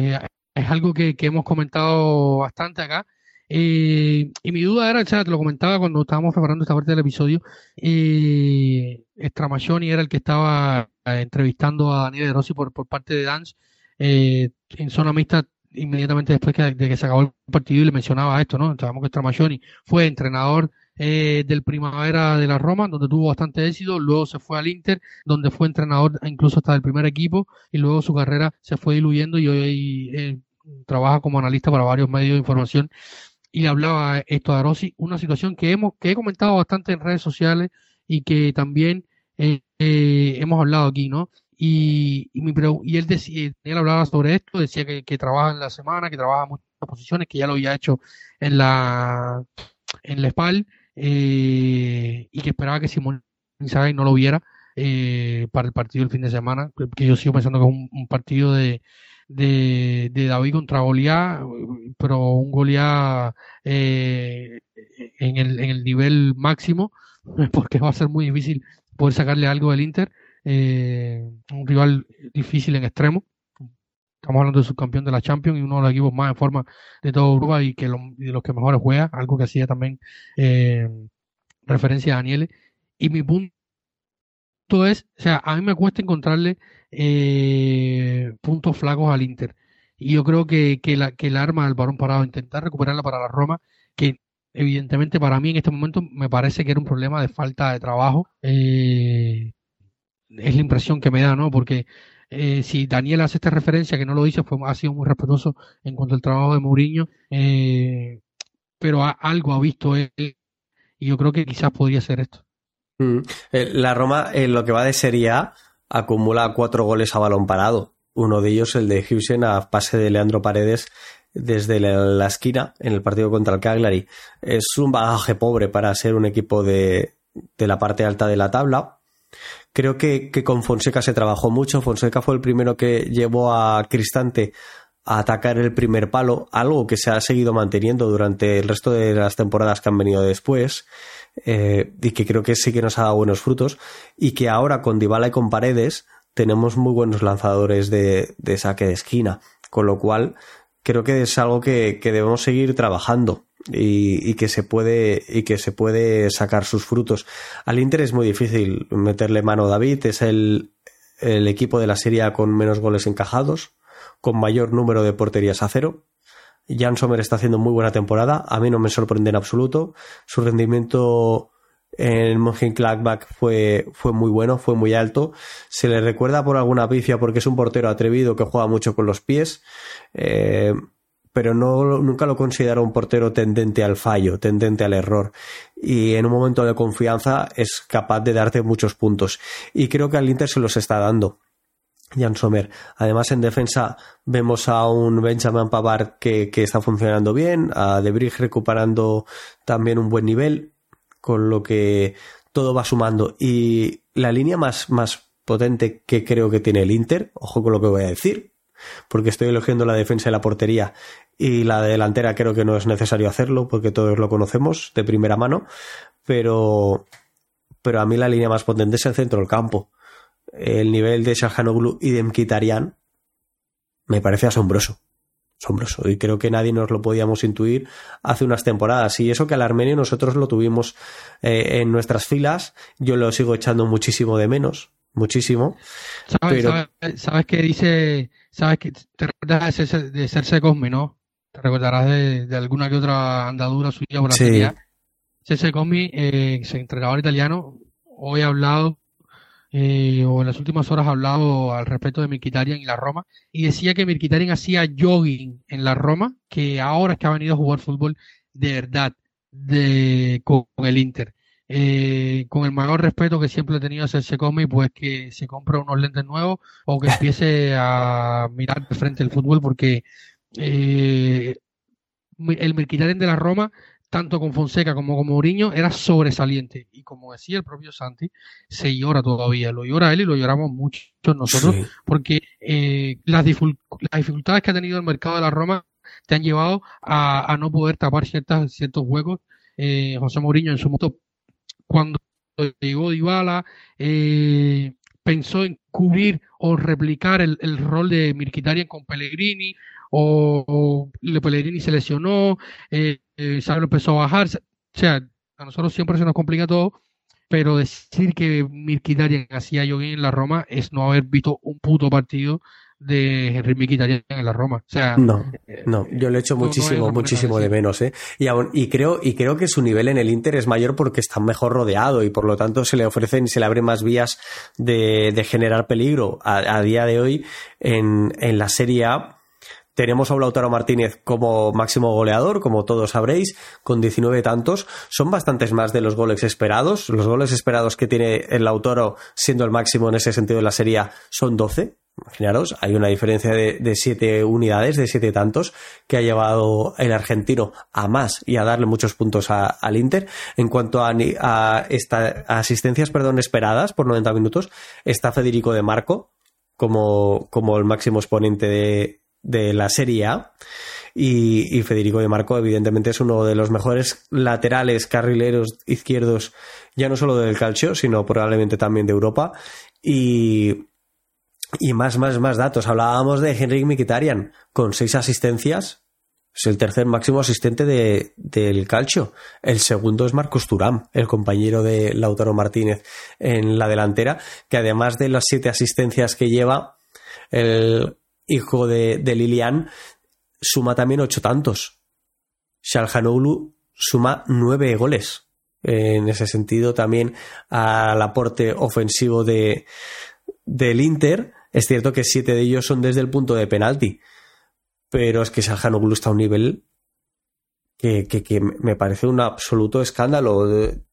es, algo que, hemos comentado bastante acá. Eh, y mi duda era, o sea, te lo comentaba cuando estábamos preparando esta parte del episodio, eh, era el que estaba eh, entrevistando a Daniel de Rossi por, por parte de Dance eh, en zona mixta inmediatamente después de que se acabó el partido y le mencionaba esto, ¿no? Sabemos que Stramaccioni fue entrenador eh, del Primavera de la Roma, donde tuvo bastante éxito, luego se fue al Inter, donde fue entrenador incluso hasta del primer equipo, y luego su carrera se fue diluyendo y hoy eh, trabaja como analista para varios medios de información y le hablaba esto a Rossi, una situación que hemos que he comentado bastante en redes sociales y que también eh, eh hemos hablado aquí, ¿no? Y, y, mi, y él, decía, él hablaba sobre esto, decía que, trabaja en la semana, que trabaja muchas posiciones, que ya lo había hecho en la en la SPAL eh, y que esperaba que Simón Inzaghi no lo viera eh, para el partido del fin de semana, que yo sigo pensando que es un, partido de, de, David contra Goliat, pero un Goliat eh, en, el, en el nivel máximo, porque va a ser muy difícil poder sacarle algo del Inter, eh, un rival difícil en extremo. Estamos hablando de subcampeón de la Champions y uno de los equipos más en forma de toda Europa y que de los que mejores juega, algo que hacía también eh, referencia a Daniele. Y mi punto es, o sea, a mí me cuesta encontrarle eh, puntos flacos al Inter. Y yo creo que, que, la, que el arma del varón parado, intentar recuperarla para la Roma, que evidentemente para mí en este momento me parece que era un problema de falta de trabajo. Eh, es la impresión que me da, ¿no? Porque eh, si Daniel hace esta referencia, que no lo dice, fue, ha sido muy respetuoso en cuanto al trabajo de Mourinho, eh, pero algo ha visto él y yo creo que quizás podría ser esto. Mm. Eh, la Roma, en lo que va de Serie A, acumula cuatro goles a balón parado. Uno de ellos, el de Hughes a pase de Leandro Paredes desde la, esquina en el partido contra el Cagliari. Es un bagaje pobre para ser un equipo de, de la parte alta de la tabla. Creo que, que, con Fonseca se trabajó mucho. Fonseca fue el primero que llevó a Cristante a atacar el primer palo, algo que se ha seguido manteniendo durante el resto de las temporadas que han venido después. Eh, y que creo que sí que nos ha dado buenos frutos. Y que ahora con Dybala y con Paredes tenemos muy buenos lanzadores de, de saque de esquina. Con lo cual, creo que es algo que, que debemos seguir trabajando y, y, que se puede y que se puede sacar sus frutos. Al Inter es muy difícil meterle mano a David, es el, el equipo de la serie con menos goles encajados, con mayor número de porterías a cero. Jan Sommer está haciendo muy buena temporada, a mí no me sorprende en absoluto. Su rendimiento en Mönchengladbach fue, fue muy bueno, fue muy alto. Se le recuerda por alguna pifia porque es un portero atrevido que juega mucho con los pies. Eh, pero no, nunca lo considero un portero tendente al fallo, tendente al error. Y en un momento de confianza es capaz de darte muchos puntos. Y creo que al Inter se los está dando. Jan Sommer. Además, en defensa vemos a un Benjamin Pavard que, está funcionando bien, a De recuperando también un buen nivel, con lo que todo va sumando. Y la línea más, más potente que creo que tiene el Inter, ojo con lo que voy a decir, porque estoy elogiando la defensa y la portería y la delantera creo que no es necesario hacerlo porque todos lo conocemos de primera mano, pero, pero a mí la línea más potente es el centro del campo. El nivel de Shahanoglu y de Mkhitaryan me parece asombroso. Asombroso. Y creo que nadie nos lo podíamos intuir hace unas temporadas. Y eso que al armenio nosotros lo tuvimos eh, en nuestras filas. Yo lo sigo echando muchísimo de menos. Muchísimo. ¿Sabes, sabes, que dice, sabes que te recuerdas de, de Cosme, ¿no? Te recordarás de, alguna que otra andadura suya por la sí. Serse Cosme, eh, entrenador italiano, hoy ha hablado, eh, o en las últimas horas ha hablado al respecto de Mirkitarian y la Roma, y decía que Mirkitarian hacía jogging en la Roma, que ahora es que ha venido a jugar fútbol de verdad de, con el Inter. Eh, con el mayor respeto que siempre he tenido hacia ese cómic, pues que se compre unos lentes nuevos o que empiece a mirar de frente el fútbol, porque eh, el Mirquitaren de la Roma, tanto con Fonseca como con Mourinho, era sobresaliente. Y como decía el propio Santi, se llora todavía. Lo llora él y lo lloramos muchos nosotros, sí. porque eh, las, las dificultades que ha tenido el mercado de la Roma te han llevado a, a no poder tapar ciertas, ciertos huecos. Eh, José Mourinho en su momento cuando llegó Dybala, eh, pensó en cubrir o replicar el, el rol de Mirkitarian con Pellegrini, o, o Pellegrini se lesionó, eh, eh, empezó a bajar. O sea, a nosotros siempre se nos complica todo, pero decir que Mirkitarian hacía yo en la Roma es no haber visto un puto partido de Henry Mkhitaryan en la Roma. O sea, no, no, yo le echo muchísimo, muchísimo de menos, ¿eh? Y, y creo, y creo que su nivel en el Inter es mayor porque está mejor rodeado y por lo tanto se le ofrecen y se le abren más vías de, de generar peligro. A, a, día de hoy, en, en la Serie A, tenemos a Lautaro Martínez como máximo goleador, como todos sabréis, con 19 tantos. Son bastantes más de los goles esperados. Los goles esperados que tiene el Lautaro, siendo el máximo en ese sentido de la serie, son 12. Imaginaros, hay una diferencia de, de siete unidades, de siete tantos, que ha llevado el argentino a más y a darle muchos puntos al Inter. En cuanto a, a, esta, asistencias perdón, esperadas por 90 minutos, está Federico de Marco como, como el máximo exponente de, de la Serie A. Y, y, Federico de Marco, evidentemente, es uno de los mejores laterales carrileros izquierdos, ya no solo del calcio, sino probablemente también de Europa. Y, y más, más, más datos. Hablábamos de Henrik Mkhitaryan con seis asistencias. Es el tercer máximo asistente de, del calcio. El segundo es Marcos Turán, el compañero de Lautaro Martínez en la delantera, que además de las siete asistencias que lleva, el hijo de, Lilian suma también ocho tantos. Shalhanoglu suma nueve goles. En ese sentido, también al aporte ofensivo de, del Inter es cierto que siete de ellos son desde el punto de penalti, pero es que Salhanoglu está a un nivel que, que, me parece un absoluto escándalo.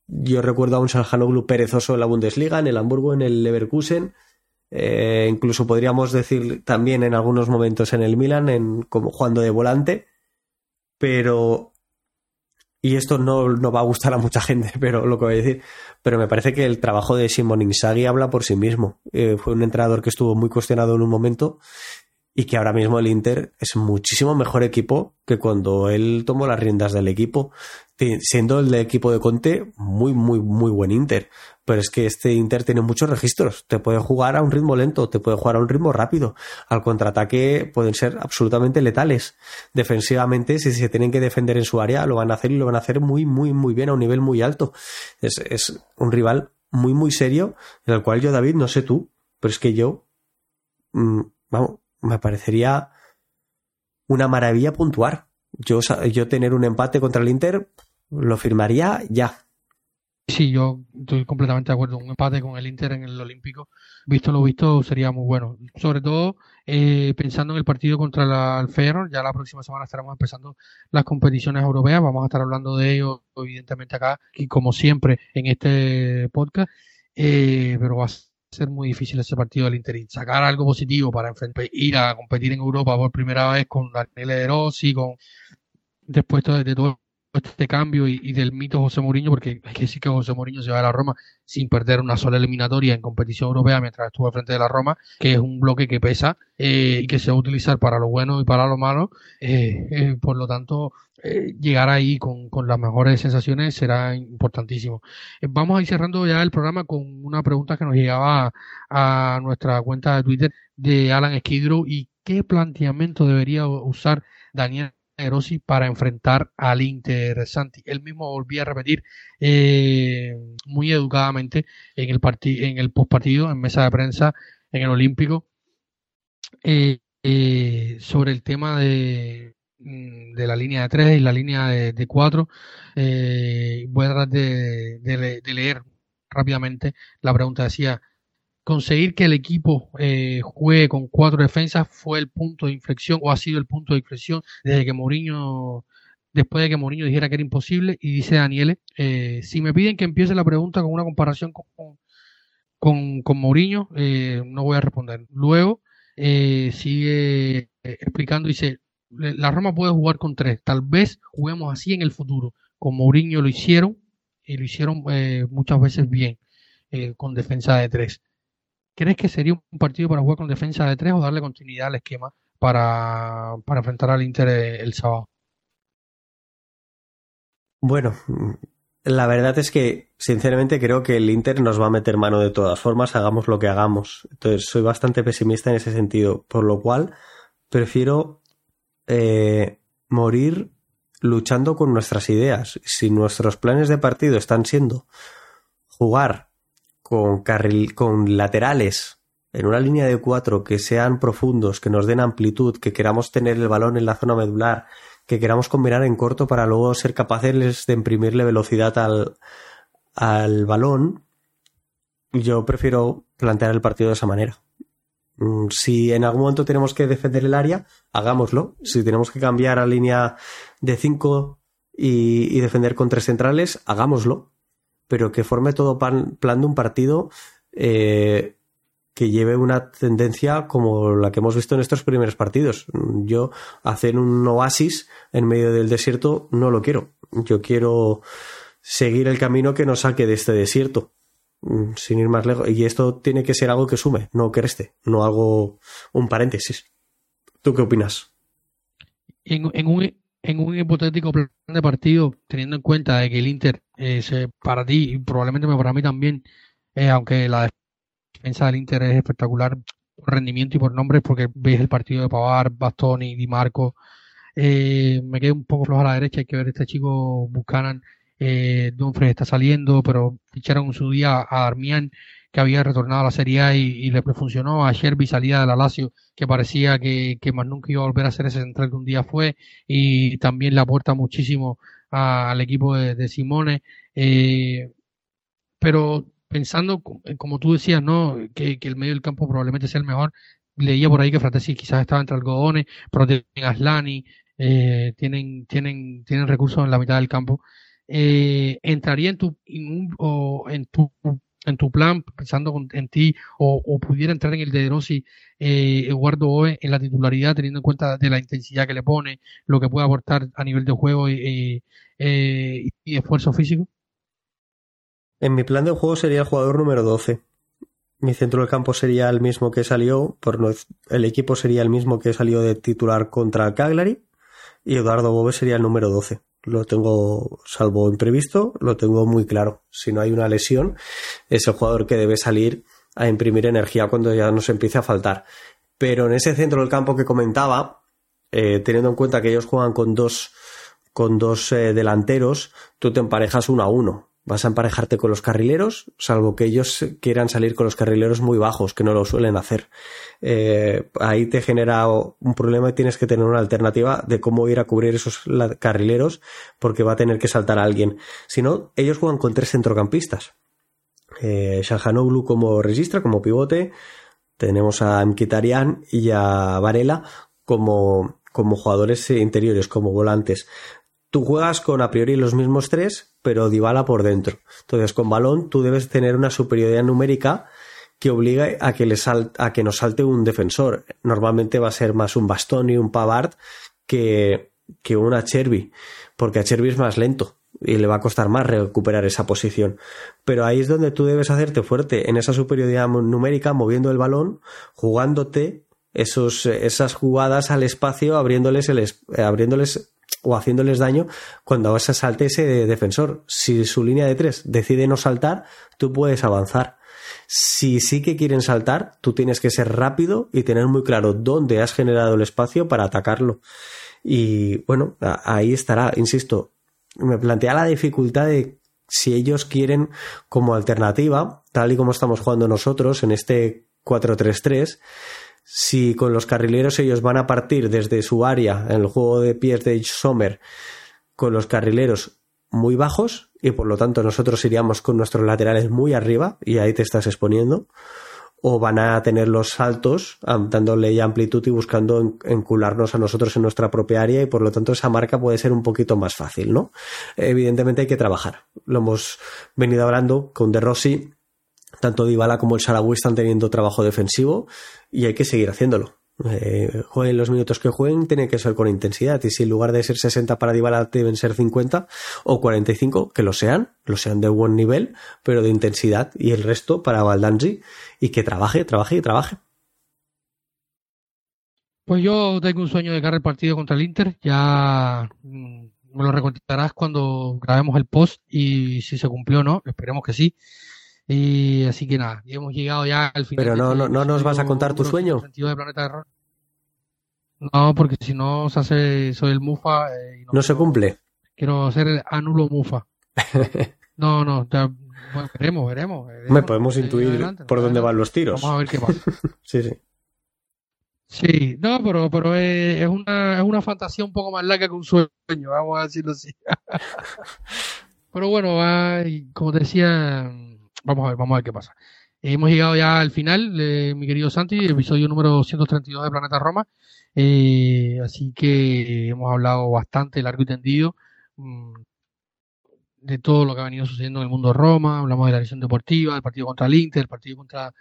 Yo recuerdo a un Salhanoglu perezoso en la Bundesliga, en el Hamburgo, en el Leverkusen, eh, incluso podríamos decir también en algunos momentos en el Milan, en, como jugando de volante, pero y esto no, no, va a gustar a mucha gente, pero lo que voy a decir, pero me parece que el trabajo de Simon Inzaghi habla por sí mismo. Eh, fue un entrenador que estuvo muy cuestionado en un momento y que ahora mismo el Inter es muchísimo mejor equipo que cuando él tomó las riendas del equipo, siendo el equipo de Conte muy, muy, muy buen Inter. Pero es que este Inter tiene muchos registros. Te puede jugar a un ritmo lento, te puede jugar a un ritmo rápido. Al contraataque pueden ser absolutamente letales. Defensivamente, si se tienen que defender en su área, lo van a hacer y lo van a hacer muy, muy, muy bien, a un nivel muy alto. Es, es un rival muy, muy serio, en el cual yo, David, no sé tú, pero es que yo, mmm, vamos, me parecería una maravilla puntuar. Yo, yo tener un empate contra el Inter lo firmaría ya. Sí, yo estoy completamente de acuerdo. Un empate con el Inter en el Olímpico, visto lo visto, sería muy bueno. Sobre todo eh, pensando en el partido contra el Feyenoord. Ya la próxima semana estaremos empezando las competiciones europeas. Vamos a estar hablando de ello, evidentemente, acá, y como siempre, en este podcast. Eh, pero va a ser muy difícil ese partido del Inter. Sacar algo positivo para ir a competir en Europa por primera vez con Daniel De Rossi, con después de todo este cambio y, del mito José Mourinho, porque hay que decir que José Mourinho se va a la Roma sin perder una sola eliminatoria en competición europea mientras estuvo al frente de la Roma, que es un bloque que pesa eh, y que se va a utilizar para lo bueno y para lo malo. Eh, eh, por lo tanto, llegar ahí con, con, las mejores sensaciones será importantísimo. vamos a ir cerrando ya el programa con una pregunta que nos llegaba a, nuestra cuenta de Twitter de Alan Skidrow y qué planteamiento debería usar Daniel Para enfrentar al Inter Santi. Él mismo volvía a repetir eh, muy educadamente en el en el postpartido, en mesa de prensa, en el Olímpico, eh, eh, sobre el tema de, mm, de la línea de tres y la línea de, de cuatro. voy a tratar de, de leer rápidamente la pregunta. Decía, conseguir que el equipo eh, juegue con cuatro defensas fue el punto de inflexión o ha sido el punto de inflexión desde que Mourinho después de que Mourinho dijera que era imposible y dice Daniele eh, si me piden que empiece la pregunta con una comparación con con, con Mourinho eh, no voy a responder. Luego sigue explicando dice la Roma puede jugar con tres tal vez juguemos así en el futuro con Mourinho lo hicieron y lo hicieron muchas veces bien con defensa de tres ¿Crees que sería un partido para jugar con defensa de tres o darle continuidad al esquema para, para enfrentar al Inter el sábado? Bueno, la verdad es que sinceramente creo que el Inter nos va a meter mano de todas formas, hagamos lo que hagamos. Entonces soy bastante pesimista en ese sentido, por lo cual prefiero eh, morir luchando con nuestras ideas. Si nuestros planes de partido están siendo jugar con, carril, con laterales en una línea de cuatro que sean profundos, que nos den amplitud, que queramos tener el balón en la zona medular, que queramos combinar en corto para luego ser capaces de imprimirle velocidad al, al balón, yo prefiero plantear el partido de esa manera. Mm, si en algún momento tenemos que defender el área, hagámoslo. Si tenemos que cambiar a línea de 5 y, defender con tres centrales, hagámoslo. Pero que forme todo plan, de un partido eh, que lleve una tendencia como la que hemos visto en estos primeros partidos. Yo hacer un oasis en medio del desierto no lo quiero. Yo quiero seguir el camino que nos saque de este desierto. Mm, sin ir más lejos. Y esto tiene que ser algo que sume, no que reste, no algo, un paréntesis. ¿Tú qué opinas? En, un, en un hipotético plan de partido, teniendo en cuenta de que el Inter, eh, para ti y probablemente para mí también, eh, aunque la defensa del Inter es espectacular por rendimiento y por nombres, porque ves el partido de Pavar, Bastoni, Di Marco, eh, me quedé un poco flojo a la derecha, hay que ver este chico Buchanan eh, Dumfries está saliendo, pero ficharon en su día a Armian, que había retornado a la Serie A y, le funcionó. A Sherby salida de la Lazio, que parecía que, más nunca iba a volver a ser ese central que un día fue, y también le aporta muchísimo al equipo de, Simone. Eh, pero pensando, eh, como tú decías, ¿no? Que, el medio del campo probablemente sea el mejor. Leía por ahí que Fratesi quizás estaba entre algodones, pero tienen Aslani, eh, tienen, tienen, tienen recursos en la mitad del campo entraría en tu, en tu en tu plan, pensando en ti, o, pudiera entrar en el de Rossi, eh, Eduardo Oe en la titularidad, teniendo en cuenta de la intensidad que le pone, lo que puede aportar a nivel de juego y, eh, y esfuerzo físico? En mi plan de juego sería el jugador número 12. Mi centro del campo sería el mismo que salió, por el equipo sería el mismo que salió de titular contra Cagliari, y Eduardo Bove sería el número 12 lo tengo, salvo imprevisto, lo tengo muy claro. Si no hay una lesión, es el jugador que debe salir a imprimir energía cuando ya nos empiece a faltar. Pero en ese centro del campo que comentaba, eh, teniendo en cuenta que ellos juegan con dos, con dos eh, delanteros, tú te emparejas uno a uno vas a emparejarte con los carrileros, salvo que ellos quieran salir con los carrileros muy bajos, que no lo suelen hacer. Eh, ahí te genera un problema y tienes que tener una alternativa de cómo ir a cubrir esos carrileros, porque va a tener que saltar a alguien. Si no, ellos juegan con tres centrocampistas. Eh, como registra, como pivote. Tenemos a Mkhitaryan y a Varela como, como jugadores interiores, como volantes tú juegas con a priori los mismos tres, pero Dybala por dentro. Entonces, con balón tú debes tener una superioridad numérica que obliga a que, le a que nos salte un defensor. Normalmente va a ser más un Bastón y un Pavard que, que una Cherby, porque a Cherby es más lento y le va a costar más recuperar esa posición. Pero ahí es donde tú debes hacerte fuerte en esa superioridad numérica, moviendo el balón, jugándote esos, esas jugadas al espacio, abriéndoles, el, abriéndoles o haciéndoles daño cuando vas a salte ese defensor. Si su línea de tres decide no saltar, tú puedes avanzar. Si sí que quieren saltar, tú tienes que ser rápido y tener muy claro dónde has generado el espacio para atacarlo. Y bueno, ahí estará, insisto, me plantea la dificultad de si ellos quieren como alternativa, tal y como estamos jugando nosotros en este 4-3-3, si con los carrileros ellos van a partir desde su área en el juego de pies de Sommer con los carrileros muy bajos y por lo tanto nosotros iríamos con nuestros laterales muy arriba y ahí te estás exponiendo o van a tener los saltos dándole ya amplitud y buscando encularnos a nosotros en nuestra propia área y por lo tanto esa marca puede ser un poquito más fácil, ¿no? Evidentemente hay que trabajar. Lo hemos venido hablando con De Rossi tanto Dybala como el Saragüí están teniendo trabajo defensivo y hay que seguir haciéndolo. Eh, jueguen los minutos que jueguen, tiene que ser con intensidad. Y si en lugar de ser 60 para Dybala deben ser 50 o 45, que lo sean, lo sean de buen nivel, pero de intensidad. Y el resto para Valdanzi y que trabaje, trabaje y trabaje. Pues yo tengo un sueño de ganar el partido contra el Inter. Ya mm, me lo recontarás cuando grabemos el post y si se cumplió o no. Esperemos que sí. Y así que nada, hemos llegado ya al final. Pero no, no, no nos vas a contar tu sueño. No, porque si no se hace, soy el Mufa. Eh, no, se cumple. Quiero hacer el anulo Mufa. no, no, veremos, veremos. Me podemos intuir por dónde van los tiros. Vamos a ver qué pasa. sí, sí. Sí, no, pero, pero es, una, es una fantasía un poco más larga que un sueño, vamos a decirlo así. pero bueno, como te decía, vamos a ver, vamos a ver qué pasa. Hemos llegado ya al final, de mi querido Santi, episodio número 132 de Planeta Roma. Eh, así que hemos hablado bastante largo y tendido mm, de todo lo que ha venido sucediendo en el mundo de Roma. Hablamos de la elección deportiva, del partido contra el Inter, el partido contra,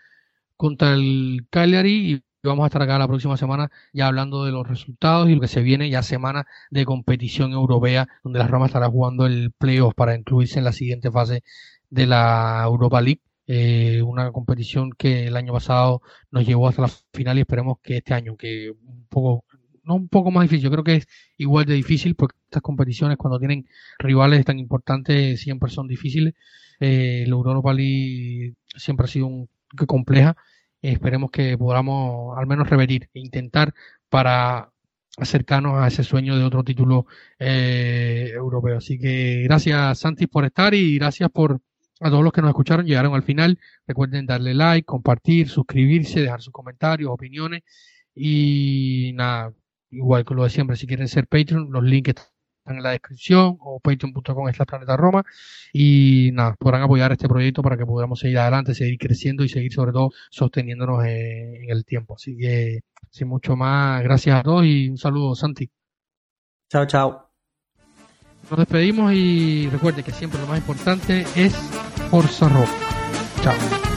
contra el Cagliari y vamos a estar acá la próxima semana ya hablando de los resultados y lo que se viene ya semana de competición europea donde la Roma estará jugando el playoff para incluirse en la siguiente fase de la Europa League. Eh, una competición que el año pasado nos llevó hasta la final y esperemos que este año, que un poco, no un poco más difícil, creo que es igual de difícil porque estas competiciones cuando tienen rivales tan importantes siempre son difíciles. Eh, la Europa League siempre ha sido un, compleja. esperemos que podamos al menos revertir e intentar para acercarnos a ese sueño de otro título eh, europeo. Así que gracias Santi por estar y gracias por a todos los que nos escucharon, llegaron al final. Recuerden darle like, compartir, suscribirse, dejar sus comentarios, opiniones. Y nada, igual que lo de siempre, si quieren ser Patreon, los links están en la descripción o patreon.com la planeta Roma. Y nada, podrán apoyar este proyecto para que podamos seguir adelante, seguir creciendo y seguir sobre todo sosteniéndonos en, en el tiempo. Así que, sin mucho más, gracias a todos y un saludo, Santi. Chao, chao. Nos despedimos y recuerde que siempre lo más importante es Forza Rock. Chao.